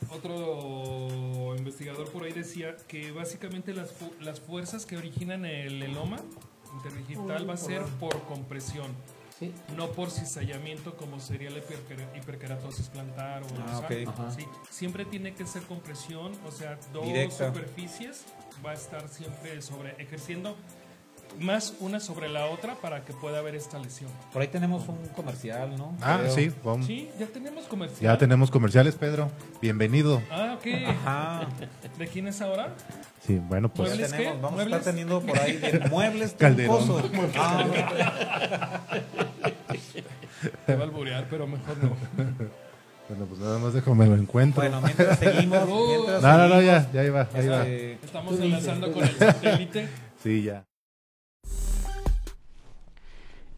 otro investigador por ahí decía que básicamente las, fu- las fuerzas que originan el eloma interdigital va a ser por compresión, Sí. no por cizallamiento como sería la hiperker- hiperkeratosis plantar o Ah, o sea, ok. Ajá. sí, siempre tiene que ser compresión, o sea, dos Directa. superficies va a estar siempre sobre ejerciendo más una sobre la otra para que pueda haber esta lesión. Por ahí tenemos un comercial, ¿no? Ah, Creo. sí, vamos. Sí, ya tenemos comercial. Ya tenemos comerciales, Pedro. Bienvenido. Ah, ok. Ajá. ¿De quién es ahora? Sí, bueno, Ya pues ¿Muebles tenemos, qué? vamos a estar teniendo por ahí de muebles Calderón. Ah, Te va a alburear, pero mejor no. bueno, pues nada más déjame lo encuentro. bueno, mientras seguimos. Mientras no, no, no, ya, ya iba, ahí va. este, Estamos enlazando con el satélite. Sí, ya.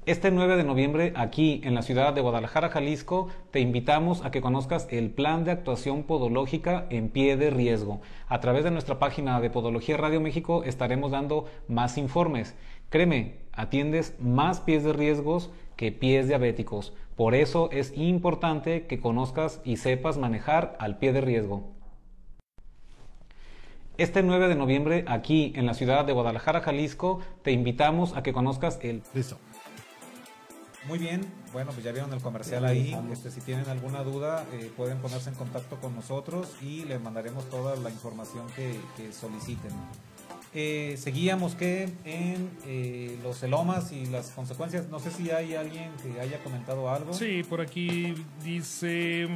Este 9 de noviembre, aquí en la ciudad de Guadalajara, Jalisco, te invitamos a que conozcas el plan de actuación podológica en pie de riesgo. A través de nuestra página de Podología Radio México estaremos dando más informes. Créeme, atiendes más pies de riesgos que pies diabéticos. Por eso es importante que conozcas y sepas manejar al pie de riesgo. Este 9 de noviembre, aquí en la ciudad de Guadalajara, Jalisco, te invitamos a que conozcas el Listo. Muy bien, bueno, pues ya vieron el comercial ahí. Este, si tienen alguna duda, eh, pueden ponerse en contacto con nosotros y les mandaremos toda la información que, que soliciten. Eh, seguíamos que en eh, los celomas y las consecuencias. No sé si hay alguien que haya comentado algo. Sí, por aquí dice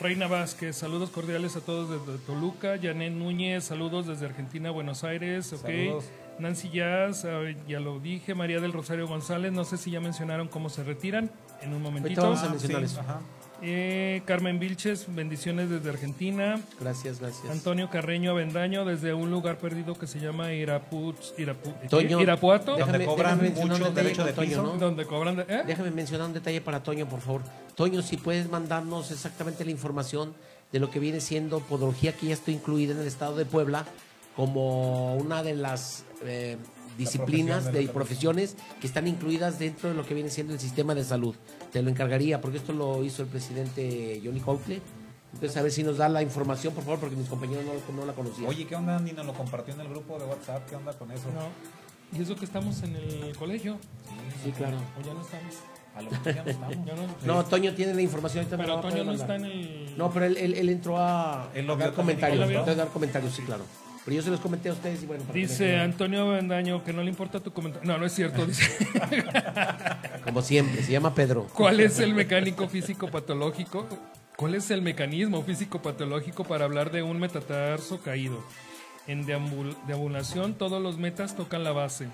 Reina Vázquez, saludos cordiales a todos desde Toluca. Janet Núñez, saludos desde Argentina, Buenos Aires. ok. Saludos. Nancy Jazz, ya lo dije. María del Rosario González, no sé si ya mencionaron cómo se retiran. En un momentito. vamos a mencionar sí, eso. ajá. Eh, Carmen Vilches, bendiciones desde Argentina. Gracias, gracias. Antonio Carreño Avendaño, desde un lugar perdido que se llama Iraput, Irapu- Toño, Irapuato, Donde Déjame- cobran déjame mencionar un mucho detalle derecho de Toño, piso. ¿no? donde cobran... de- ¿eh? Déjame mencionar un detalle para Toño, por favor. Toño, si puedes mandarnos exactamente la información de lo que viene siendo podología, que ya está incluida en el estado de Puebla, como una de las eh, disciplinas de de la profesiones que están incluidas dentro de lo que viene siendo el sistema de salud. Te lo encargaría, porque esto lo hizo el presidente Johnny Coakley. Entonces, a ver si nos da la información, por favor, porque mis compañeros no, no la conocían. Oye, ¿qué onda? Ni nos lo compartió en el grupo de WhatsApp. ¿Qué onda con eso? No. Y eso que estamos en el colegio. sí, claro. O ya no estamos. A lo mejor ya no estamos. Ya no. No, Toño tiene la información. ahorita pero Toño no está en el. No, pero él, él, él entró a, Él lo a dar comentarios. a dar comentarios, sí, claro. Pero yo se los comenté a ustedes y bueno. que Dice Antonio Bendaño que no le importa tu comentario. No, no es cierto. Dice: Como siempre, se llama Pedro. ¿Cuál es el mecánico físico patológico? ¿Cuál es el mecanismo físico patológico para hablar de un metatarso caído? En deambul- deambulación, todos los metas tocan la base.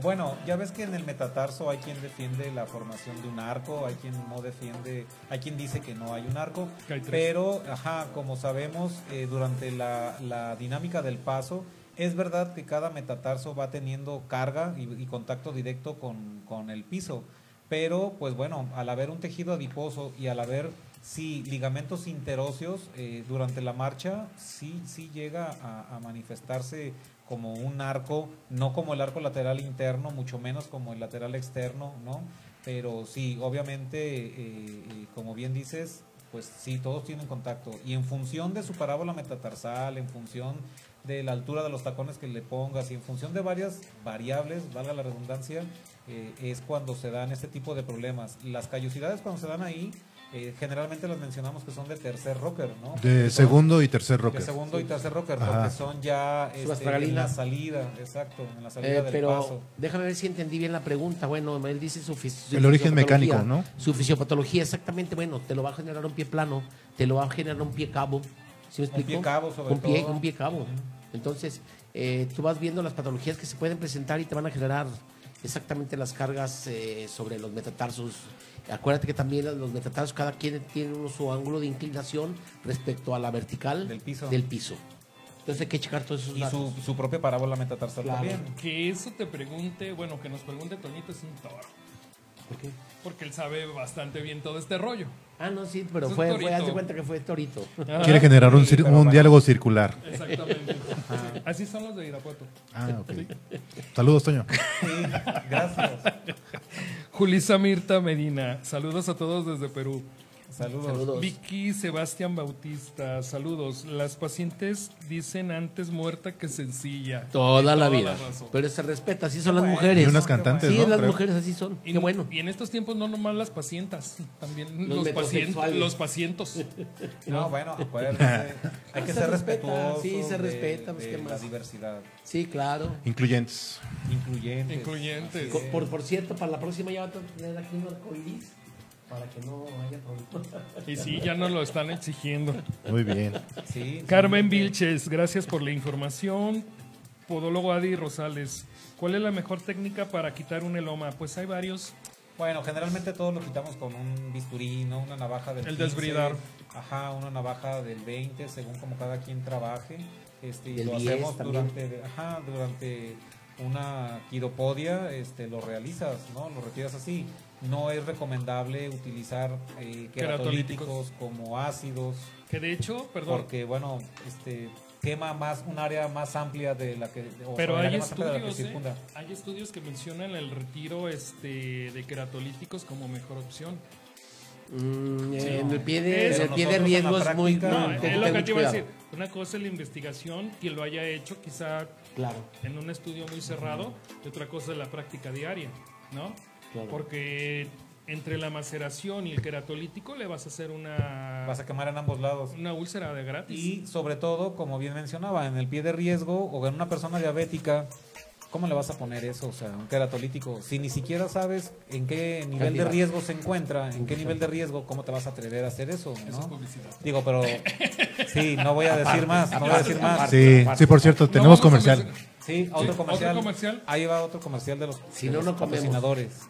Bueno, ya ves que en el metatarso hay quien defiende la formación de un arco, hay quien no defiende, hay quien dice que no hay un arco, hay pero, ajá, como sabemos, eh, durante la, la dinámica del paso, es verdad que cada metatarso va teniendo carga y, y contacto directo con, con el piso, pero, pues bueno, al haber un tejido adiposo y al haber, sí, ligamentos interóseos eh, durante la marcha, sí, sí llega a, a manifestarse como un arco, no como el arco lateral interno, mucho menos como el lateral externo, ¿no? Pero sí, obviamente, eh, eh, como bien dices, pues sí, todos tienen contacto. Y en función de su parábola metatarsal, en función de la altura de los tacones que le pongas y en función de varias variables, valga la redundancia, eh, es cuando se dan este tipo de problemas. Las callosidades cuando se dan ahí, eh, generalmente las mencionamos que son de tercer rocker, ¿no? De Son- segundo y tercer de rocker. segundo y tercer rocker, Ajá. porque son ya este, en la salida, exacto, en la salida Eh, del pero paso. déjame ver si entendí bien la pregunta. Bueno, él dice su, su El origen mecánico, ¿no? Su fisiopatología, exactamente. Bueno, te lo va a generar un pie plano, te lo va a generar un pie cabo. ¿Sí me Un explico? pie cabo, sobre un pie, todo. Un pie cabo. Entonces, eh, tú vas viendo las patologías que se pueden presentar y te van a generar exactamente las cargas eh, sobre los metatarsos. Acuérdate que también los metatarsos, cada quien tiene uno su ángulo de inclinación respecto a la vertical Del piso. Del piso. Entonces hay que checar todos esos Y su, su propia parábola metatarsal Claro. también. Que eso te pregunte, bueno, que nos pregunte Toñito es un toro. ¿Por qué? Porque él sabe bastante bien todo este rollo. Ah, no, sí, pero Es fue, fue, haz de cuenta que fue torito. Quiere generar un, cir- un bueno. diálogo circular. Exactamente. Así son los de Irapuato. Ah, ok. Saludos, Toño. Sí, gracias. Julisa Mirta Medina, saludos a todos desde Perú. Saludos. Saludos. Vicky Sebastián Bautista, saludos. Las pacientes dicen antes muerta que sencilla. Toda la Toda vida. Pero se respeta, así son las mujeres. Y unas cantantes, Sí, ¿no? las Creo. mujeres así son. Y, Qué bueno. y en estos tiempos no nomás las pacientas, también Los los, pacientes. Los pacientos. No, bueno, acuérdense. Hay que Se ser respeta, respetuosos. sí, se de- respeta, pues, de ¿qué la más? diversidad. Sí, claro. Incluyentes. Incluyentes. Incluyentes. Por, por cierto, para la próxima ya va a tener aquí un arcoiris para que no haya problema. Y sí, ya nos lo están exigiendo. Muy bien. Sí, sí. Carmen Vilches, gracias por la información. Podólogo Adi Rosales, ¿cuál es la mejor técnica para quitar un eloma? Pues hay varios. Bueno, generalmente todos lo quitamos con un bisturí, ¿no? Una navaja del El 15, desbridar. Ajá, una navaja del 20, según como cada quien trabaje. Este, y lo 10 hacemos durante, ajá, durante una quiropodia, este, lo realizas, ¿no? Lo retiras así. No es recomendable utilizar eh, Queratolíticos. queratolíticos como ácidos, Que de hecho, perdón, porque, bueno, este quema más un área más amplia de la que o pero hay estudios, ¿eh? circunda. hay estudios que mencionan el retiro este, de queratolíticos como mejor opción. Mm, Sí. en el pie de, el pie de riesgo es muy. No, es lo que te iba a decir. Una cosa es la investigación, quien lo haya hecho quizá Claro, en un estudio muy cerrado, y otra cosa es la práctica diaria, ¿no? Claro. Porque entre la maceración y el queratolítico le vas a hacer una, Vas a quemar en ambos lados. una úlcera de gratis. Y sobre todo, como bien mencionaba, en el pie de riesgo o en una persona diabética, ¿cómo le vas a poner eso? O sea, un queratolítico. Si ni siquiera sabes en qué nivel de riesgo se encuentra, en qué nivel de riesgo, ¿cómo te vas a atrever a hacer eso? Eso es ¿no? publicidad. Digo, pero sí, no voy a decir más, no voy a decir más. Sí, sí, por cierto, No tenemos a comercial. Sí, otro Sí, comercial. otro comercial. Ahí va otro comercial de los, Si de no, los no patrocinadores.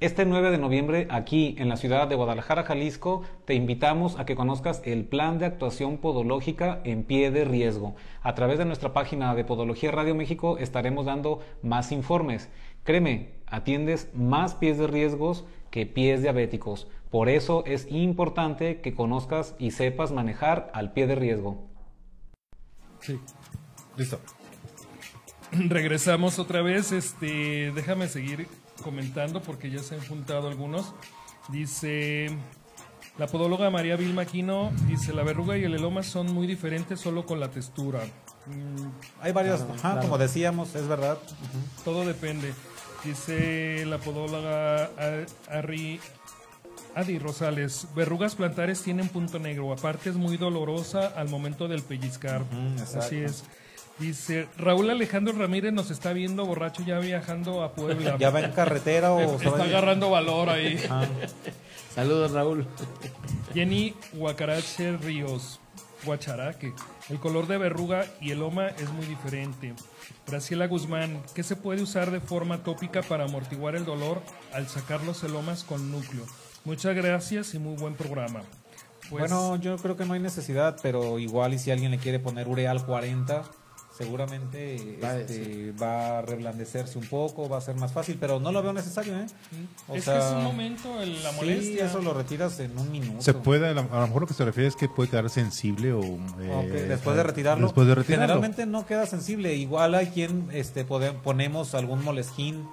Este 9 de noviembre, aquí en la ciudad de Guadalajara, Jalisco, te invitamos a que conozcas el plan de actuación podológica en pie de riesgo. A través de nuestra página de Podología Radio México estaremos dando más informes. Créeme, atiendes más pies de riesgos que pies diabéticos. Por eso es importante que conozcas y sepas manejar al pie de riesgo. Listo. Regresamos otra vez. Este, déjame seguir comentando porque ya se han juntado algunos. Dice la podóloga María Vilma Aquino, dice la verruga y el eloma son muy diferentes solo con la textura. Mm, Hay varios, Claro, ajá, claro. como decíamos, es verdad. todo depende. Dice la podóloga A- Arri- Adi Rosales, verrugas plantares tienen punto negro, aparte es muy dolorosa al momento del pellizcar. Así es. Dice Raúl Alejandro Ramírez nos está viendo borracho ya viajando a Puebla. ¿Ya va en carretera o se va está en- agarrando valor ahí. Ah, Saludos, Raúl. Jenny Huacarache Ríos. guacharaque. El color de verruga y el loma es muy diferente. Graciela Guzmán, ¿qué se puede usar de forma tópica para amortiguar el dolor al sacar los elomas con núcleo? Muchas gracias y muy buen programa. Pues, bueno, yo creo que no hay necesidad, pero igual y si alguien le quiere poner Ureal 40, seguramente va, este, va, a reblandecerse un poco, va a ser más fácil, pero no lo veo necesario, ¿eh? es que es un momento la molestia. eso lo retiras en un minuto. Se puede, a lo mejor lo que se refiere es que puede quedar sensible o... Eh, después, de retirarlo, después de retirarlo. Generalmente no queda sensible, igual hay quien este, ponemos algún molesquín,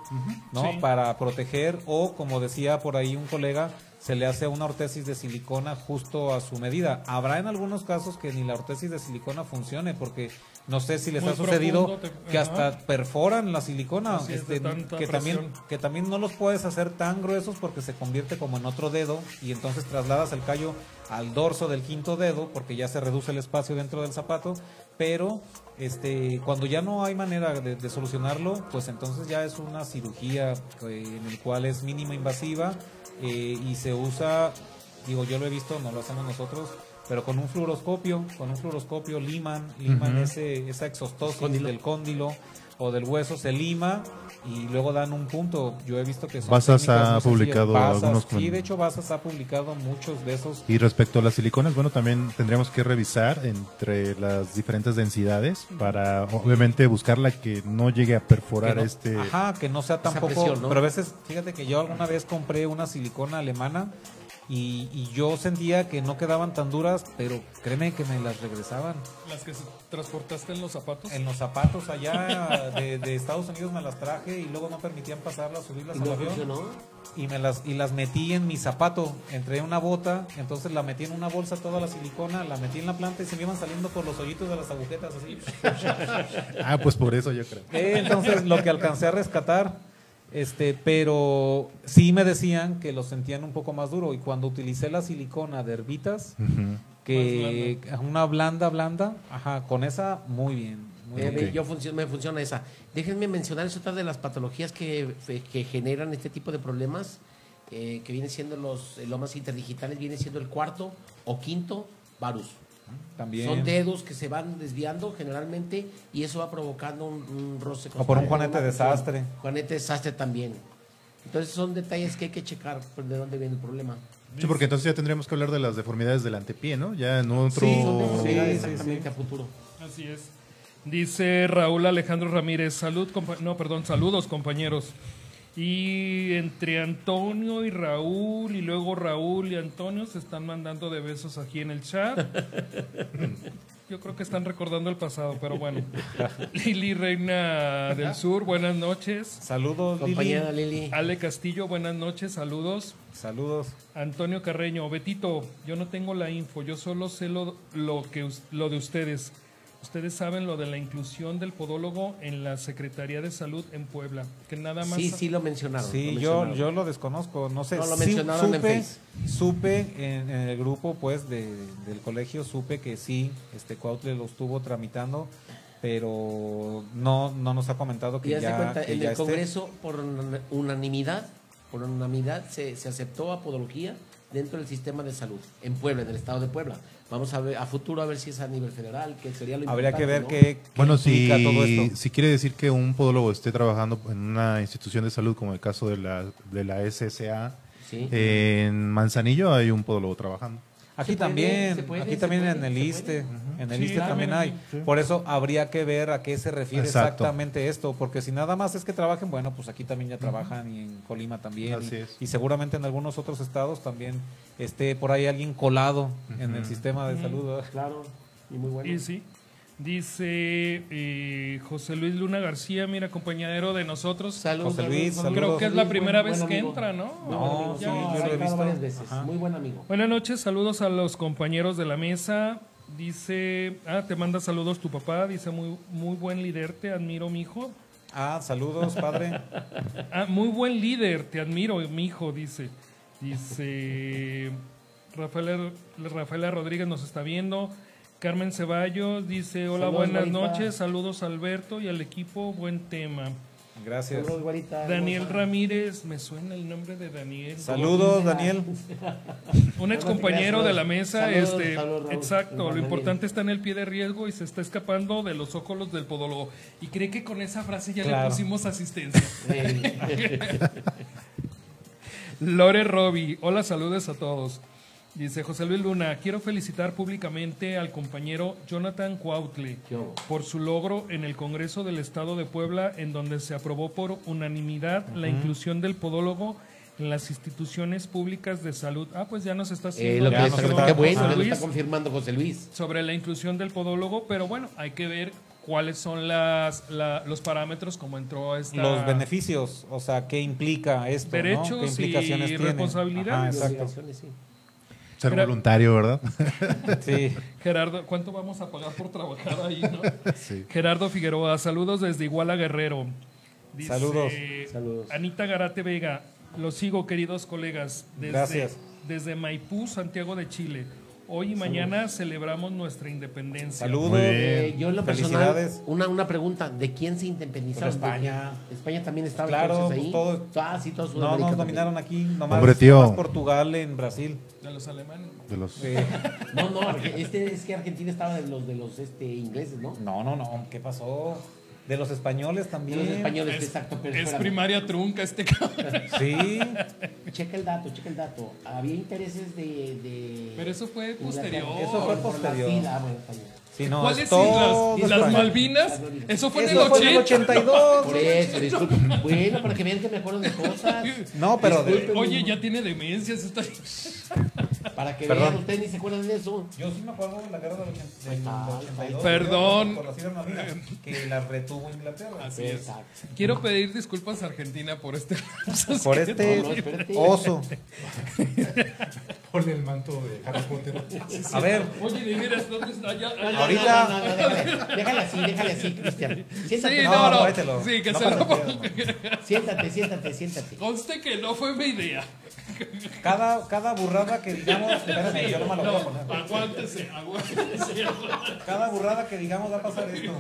¿no? Para proteger o, como decía por ahí un colega, se le hace una ortesis de silicona justo a su medida. Habrá en algunos casos que ni la ortesis de silicona funcione porque no sé si les ha sucedido que hasta perforan la silicona, este, que también que también no los puedes hacer tan gruesos porque se convierte como en otro dedo y entonces trasladas el callo al dorso del quinto dedo porque ya se reduce el espacio dentro del zapato, pero este cuando ya no hay manera de, solucionarlo, pues entonces ya es una cirugía eh, en el cual es mínima invasiva eh, y se usa, digo yo lo he visto, no lo hacemos nosotros pero con un fluoroscopio, con un fluoroscopio liman, liman ese, esa exostosis del cóndilo o del hueso, se lima y luego dan un punto. Yo he visto que Basas ha publicado algunos. Sí, de hecho Basas ha publicado muchos de esos. Y respecto a las siliconas, bueno, también tendríamos que revisar entre las diferentes densidades para obviamente buscar la que no llegue a perforar este... Ajá, que no sea tampoco... Pero a veces, fíjate que yo alguna vez compré una silicona alemana y, yo sentía que no quedaban tan duras, pero créeme que me las regresaban. ¿Las que transportaste en los zapatos? En los zapatos allá de, Estados Unidos me las traje y luego no permitían pasarlas, subirlas al avión. Y me las y las metí en mi zapato, entré en una bota, entonces la metí en una bolsa toda la silicona, la metí en la planta y se me iban saliendo por los hoyitos de las agujetas así. ah, pues por eso yo creo. Eh, entonces lo que alcancé a rescatar este, pero sí me decían que lo sentían un poco más duro y cuando utilicé la silicona de herbitas, que una blanda, blanda, ajá, con esa muy bien. Eh, yo me funciona esa. Déjenme mencionar otra de las patologías que, que generan este tipo de problemas, eh, que vienen siendo los lomas interdigitales, viene siendo el cuarto o quinto varus. También. Son dedos que se van desviando generalmente y eso va provocando un, roce. O por un juanete desastre. Juanete desastre también. Entonces son detalles que hay que checar de dónde viene el problema. Sí, porque entonces ya tendríamos que hablar de las deformidades del antepié, ¿no? Ya en otro... Sí, exactamente a futuro. Así es. Dice Raúl Alejandro Ramírez, salud, no, perdón, saludos compañeros. Y entre Antonio y Raúl, y luego Raúl y Antonio se están mandando de besos aquí en el chat. Yo creo que están recordando el pasado, pero bueno. Lili Reina del Sur, buenas noches. Saludos, Compañera Lili. Ale Castillo, buenas noches, saludos. Saludos. Antonio Carreño, Betito, yo no tengo la info, yo solo sé lo, lo, que, lo de ustedes. Ustedes saben lo de la inclusión del podólogo en la Secretaría de Salud en Puebla, que nada más. Sí, sí lo mencionaron. Sí, yo yo lo desconozco, no sé. No lo mencionaron supe, en Face. Supe en, el grupo, pues, de, del colegio, supe que sí, este Cuautle lo estuvo tramitando, pero no no nos ha comentado que ya, en el Congreso por unanimidad, por unanimidad se, se aceptó a podología dentro del sistema de salud en Puebla, en el estado de Puebla. Vamos a ver a futuro a ver si es a nivel federal, que sería lo Habría que ver qué, bueno, si, todo esto. Si quiere decir que un podólogo esté trabajando en una institución de salud, como el caso de la, de la SSA, en Manzanillo hay un podólogo trabajando. Aquí también, aquí también en el ISTE, en el ISTE también hay. Por eso habría que ver a qué se refiere exactamente esto, porque si nada más es que trabajen, bueno, pues aquí también ya trabajan y en Colima también. y, seguramente en algunos otros estados también esté por ahí alguien colado en el sistema de salud. Claro, y muy bueno. Y sí, Dice eh, José Luis Luna García, mira, compañero de nosotros. Saludos, José Luis, Creo que es la primera vez que entra, ¿no? No, sí, yo lo he visto varias veces. Muy buen amigo. Buenas noches, saludos a los compañeros de la mesa. Dice, ah, te manda saludos tu papá. Dice, muy, muy buen líder, te admiro, mi hijo. Ah, saludos, padre. ah, muy buen líder, te admiro, mi hijo, dice. Dice, Rafaela, Rafaela Rodríguez nos está viendo. Carmen Ceballos dice, hola, buenas noches, saludos a Alberto y al equipo, buen tema. Gracias. Saludos, Daniel hermosa. Ramírez, me suena el nombre de Daniel. Saludos, Daniel. Un ex compañero de la mesa, Saludos, este, saludos, exacto, lo importante está en el pie de riesgo y se está escapando de los óculos del podólogo. Y cree que con esa frase ya Claro. le pusimos asistencia. Lore Roby, hola, saludos a todos. Dice José Luis Luna, quiero felicitar públicamente al compañero Jonathan Cuautle ¿Qué por su logro en el Congreso del Estado de Puebla, en donde se aprobó por unanimidad la inclusión del podólogo en las instituciones públicas de salud. Ah, pues ya nos está eh, haciendo lo que Ya les- nos qué está- bueno, José lo Luis está confirmando José Luis. sobre la inclusión del podólogo, pero bueno, hay que ver cuáles son las, la- los parámetros como entró esta... Los beneficios, o sea, ¿qué implica esto? ¿no? Derechos ¿Qué implicaciones y tiene? responsabilidades. Ajá, exacto. Ser voluntario, ¿verdad? Sí. Gerardo, ¿cuánto vamos a pagar por trabajar ahí, no? Sí. Gerardo Figueroa, saludos desde Iguala Guerrero. Dice, Saludos. Saludos. Anita Garate Vega, los sigo, queridos colegas. Desde, Gracias. Desde Maipú, Santiago de Chile. Hoy y mañana celebramos nuestra independencia. Saludos. Eh, yo en lo personal, Felicidades. una, una pregunta, ¿de quién se independizaron? Pues de España. España también estaba Claro, entonces ahí. todo- Ah, sí, todo No nos también. nominaron aquí, nomás, Hombre, tío. nomás Portugal en Brasil. De los alemanes. De los... Sí. No, no, este, es que Argentina estaba de los de los este, ingleses, ¿no? No, no, no, ¿qué pasó? De los españoles De también. los españoles, Es, exacto. Pero es espérame. primaria trunca este cabrón. Sí, Checa el dato, checa el dato. Había intereses de. de Pero eso fue posterior. Eso fue Por posterior. islas, bueno, España. Sí, no, ¿Cuáles es todo islas? ¿Las España. Malvinas? Eso fue en el Eso fue en el 80. 82. Por eso, disculpen. Bueno, para que vean que me acuerdo de cosas. No, pero de- Oye, ya tiene demencias. Esta... Para que Perdón. vean, ustedes ni se acuerdan de eso. Yo sí me acuerdo de la guerra del 80 del Ah, 82. Perdón. Por las Islas Malvinas, que la retuvo Inglaterra. Así es. Exacto. Quiero pedir disculpas a Argentina por este Por este No, no, oso. Ponle el manto de Harry Potter. A ver, Oye, de veras, ¿dónde está? Ya, Ahorita- No, no, no, déjale, déjale así, déjale así, Cristian. Siéntate, Sí, no, no, no. Sí, que No se lo siéntate, siéntate, siéntate. Conste que no fue mi idea. cada, cada burrada que digamos, espérame, yo no me lo voy a poner. aguántese, aguántese. Cada burrada que digamos va a pasar esto.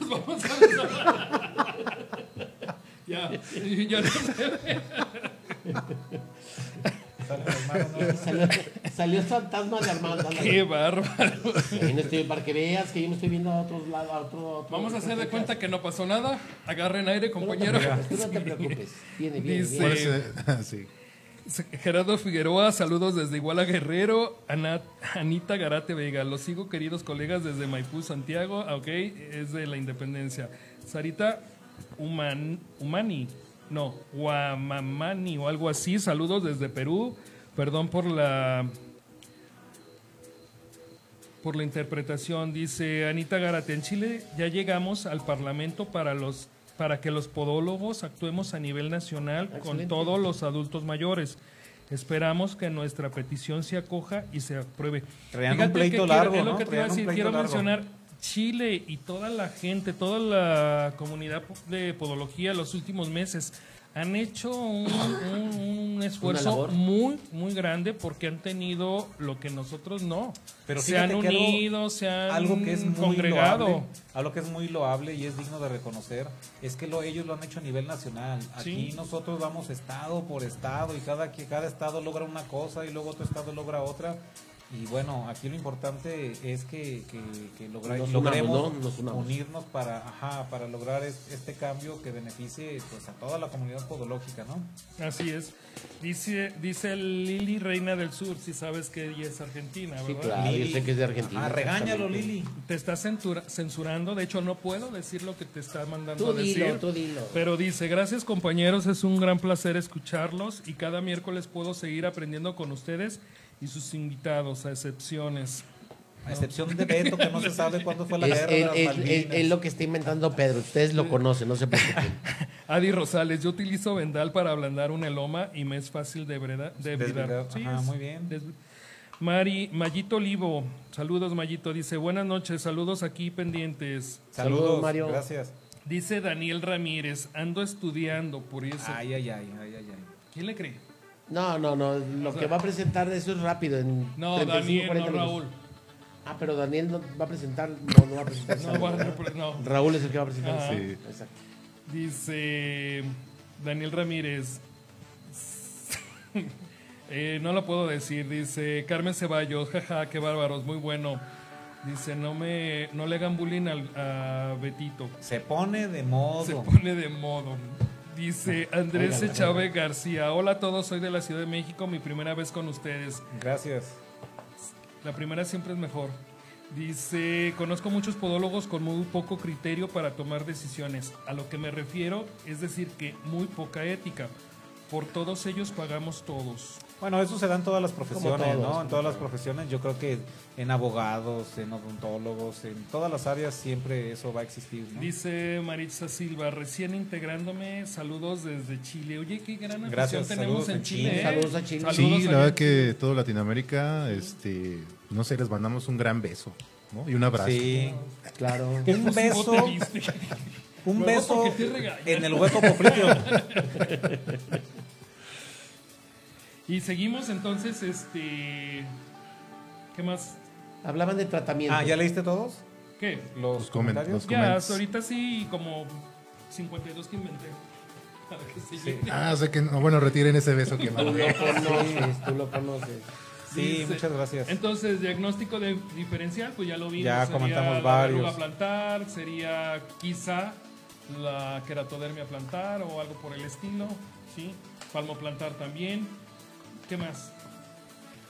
Vamos a. Ya, ya no sé. Sale Salió, salió fantasma de Armando. Qué bárbaro. Ahí no estoy- para que veas que yo me estoy viendo a otros lados. A otro, otro- Vamos a hacer de cuenta que no pasó nada. Agarren aire, Tú no te compañero. Tú no te preocupes. Viene, viene, Dice- viene. Parece- sí. Gerardo Figueroa, saludos desde Iguala Guerrero. Ana- Anita Garate Vega, los sigo queridos colegas desde Maipú, Santiago. Ah, Ok, es de la independencia. Sarita Human, Humani, no, Guamamani o algo así. Saludos desde Perú. Perdón por la por la interpretación. Dice Anita Garate, en Chile ya llegamos al Parlamento para los para que los podólogos actuemos a nivel nacional con todos los adultos mayores. Esperamos que nuestra petición se acoja y se apruebe. Traían un pleito que quiero- largo, es lo ¿no? que te iba a decir, pleito quiero largo. mencionar Chile y toda la gente, toda la comunidad de podología los últimos meses han hecho un, un- un esfuerzo muy, muy grande porque han tenido lo que nosotros no. Pero se han algo- unido, se han algo que es muy congregado. loable, algo que es muy loable y es digno de reconocer es que lo, ellos lo han hecho a nivel nacional. Aquí Sí. nosotros vamos estado por estado y cada que cada estado logra una cosa y luego otro estado logra otra. Y bueno, aquí lo importante es que, que, que logra- Nos unamos, logremos ¿no? Nos unamos. unirnos para, ajá, para lograr es- este cambio que beneficie pues, a toda la comunidad podológica, ¿no? Así es. Dice, dice Lili Reina del Sur, si sabes que ella es argentina, Sí, ¿verdad? claro, yo Lili. sé que es de Argentina. Ah, regáñalo. Lili. Te está censurando, de hecho no puedo decir lo que te está mandando Tú a decir. dilo, tú dilo. Pero dice, gracias compañeros, es un gran placer escucharlos y cada miércoles puedo seguir aprendiendo con ustedes y sus invitados, a excepciones. A excepción de Beto, que no se sabe cuándo fue la Es, guerra de es- las es- Malvinas. es- es lo que está inventando Pedro. Ustedes lo conocen, no se preocupen. Adi Rosales, yo utilizo Vendal para ablandar un eloma y me es fácil de, breda- de ajá, es- muy bien. Mari, Mayito Olivo, saludos Mayito, dice, buenas noches, saludos aquí pendientes. Saludos, Saludos, Mario. Gracias. Dice Daniel Ramírez, ando estudiando por eso. Ay, ay, ay, ay, ay, ay. ¿Quién le cree? No, no, no. Lo que va a presentar eso es rápido. En No, 35, Daniel, 40 no. Raúl. Ah, pero Daniel no va a presentar, no, no va a presentar. No, pues no. Raúl es el que va a presentar. Ajá. Sí. Exacto. Dice Daniel Ramírez. Eh, no lo puedo decir. Dice Carmen Ceballos. Jaja, qué bárbaros. Muy bueno. Dice, no me no le hagan bullying al, a Betito. Se pone de modo. Se pone de modo. Dice Andrés Oigan, Chávez García. Hola a todos, soy de la Ciudad de México. Mi primera vez con ustedes. Gracias. La primera siempre es mejor. Dice, conozco muchos podólogos con muy poco criterio para tomar decisiones. A lo que me refiero es decir que muy poca ética. Por todos ellos pagamos todos. Bueno, eso se da en todas las profesiones, todos, ¿no? En todas las profesiones, yo creo que en abogados, en odontólogos, en todas las áreas siempre eso va a existir, ¿no? Dice Maritza Silva, recién integrándome, saludos desde Chile. Oye, qué gran afición Gracias, tenemos saludos en Chile. Chile. ¿eh? Saludos a Chile. Saludos Sí, allá la verdad que todo Latinoamérica, este, no sé, les mandamos un gran beso, ¿no? Y un abrazo. Sí. Claro. Un beso, un beso en el hueco popliteo. Y seguimos entonces, este... ¿Qué más? Hablaban de tratamiento. Ah, ¿ya leíste todos? ¿Qué? Los, Los comen- comentarios. Ya, hasta ahorita sí, como 52 que inventé. Para que se llene. Ah, o sea que, no, bueno, retiren ese beso que Tú lo conoces, tú lo conoces. Sí, Dice- muchas gracias. Entonces, diagnóstico de diferencial, pues ya lo vimos. Ya sería comentamos la varios. verruga plantar, sería quizá la queratodermia plantar o algo por el estilo, ¿sí? Palmo plantar también. ¿Qué más?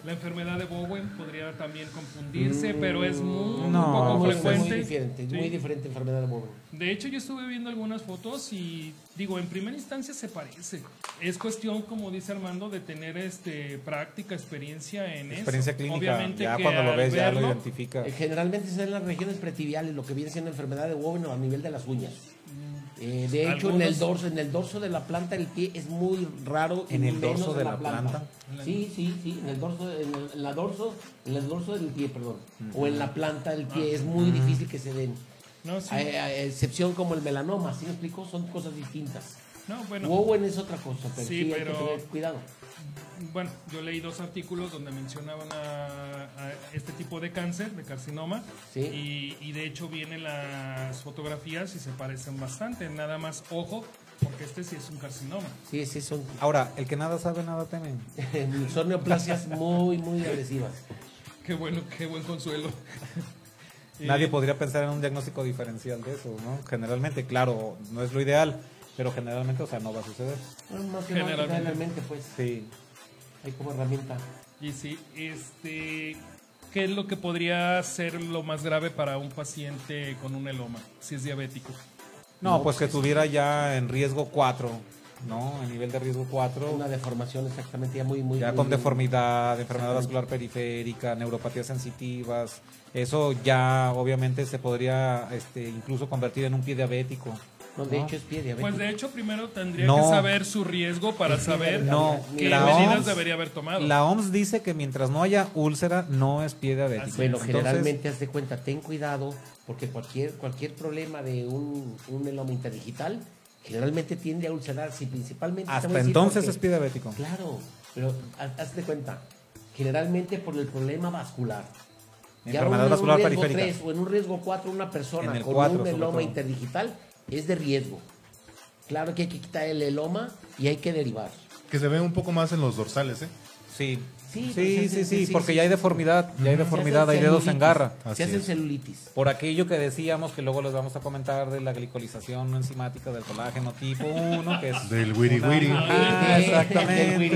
La enfermedad de Bowen podría también confundirse, pero es muy, No, poco Muy, muy frecuente. diferente, Sí. muy diferente enfermedad de Bowen. De hecho, yo estuve viendo algunas fotos y digo, en primera instancia se parece. Es cuestión, como dice Armando, de tener este práctica, experiencia en Experiencia eso. clínica. Obviamente ya que cuando lo ves, ya lo identifica. Eh, Generalmente se da en las regiones pretibiales, lo que viene siendo enfermedad de Bowen o a nivel de las uñas. Eh, de hecho, en el dorso, en el dorso de la planta del pie es muy raro. ¿En el dorso de la Sí, sí, sí, en el dorso, en el, en la dorso, en el dorso del pie, perdón, o en la planta del pie es muy difícil que se den. No, sí. A, a excepción como el melanoma, ¿sí me explico? Son cosas distintas. No, bueno, es otra cosa, pero Sí, sí, hay pero- que tener cuidado. Bueno, yo leí dos artículos donde mencionaban a, a este tipo de cáncer, de carcinoma, Sí. y, y de hecho vienen las fotografías y se parecen bastante. Nada más, ojo, porque este sí es un carcinoma. Sí, sí, son, Ahora, el que nada sabe, nada teme. son neoplasias muy, muy agresivas. Qué bueno, qué buen consuelo. Nadie Eh, podría pensar en un diagnóstico diferencial de eso, ¿no? Generalmente, claro, no es lo ideal, pero generalmente, o sea, no va a suceder. Bueno, Generalmente. generalmente, pues, Sí. hay como herramienta. Y sí, este, ¿qué es lo que podría ser lo más grave para un paciente con un eloma, si es diabético? No, pues que estuviera ya en riesgo 4, ¿no? En nivel de riesgo 4. Una deformación exactamente ya muy, muy... Ya muy- con deformidad, enfermedad vascular periférica, neuropatías sensitivas, eso ya obviamente se podría este, incluso convertir en un pie diabético. No, de hecho es pie diabético. Pues de hecho primero tendría No. que saber su riesgo para saber No, qué la medidas OMS debería haber tomado. La OMS dice que mientras no haya úlcera, no es pie diabético. Bueno, Entonces, generalmente haz de cuenta, ten cuidado, porque cualquier, cualquier problema de un, un meloma interdigital generalmente tiende a ulcerarse principalmente... hasta entonces es pie diabético. Claro, pero haz- hazte cuenta, generalmente por el problema vascular. Ya Enfermedad un- vascular un riesgo periférica. 3 o en un riesgo 4 una persona En con un meloma interdigital es de riesgo. Claro que hay que quitar el eloma y hay que derivar. Que se ve un poco más en los dorsales, ¿eh? Sí, Sí, sí, pues, sí, sí, porque sí, ya hay sí. deformidad, ya hay deformidad, hay dedos en garra. Se hacen celulitis. Por aquello que decíamos que luego les vamos a comentar de la glicolización no enzimática del colágeno tipo 1, que es Del wiri wiri. Ah, Del exactamente.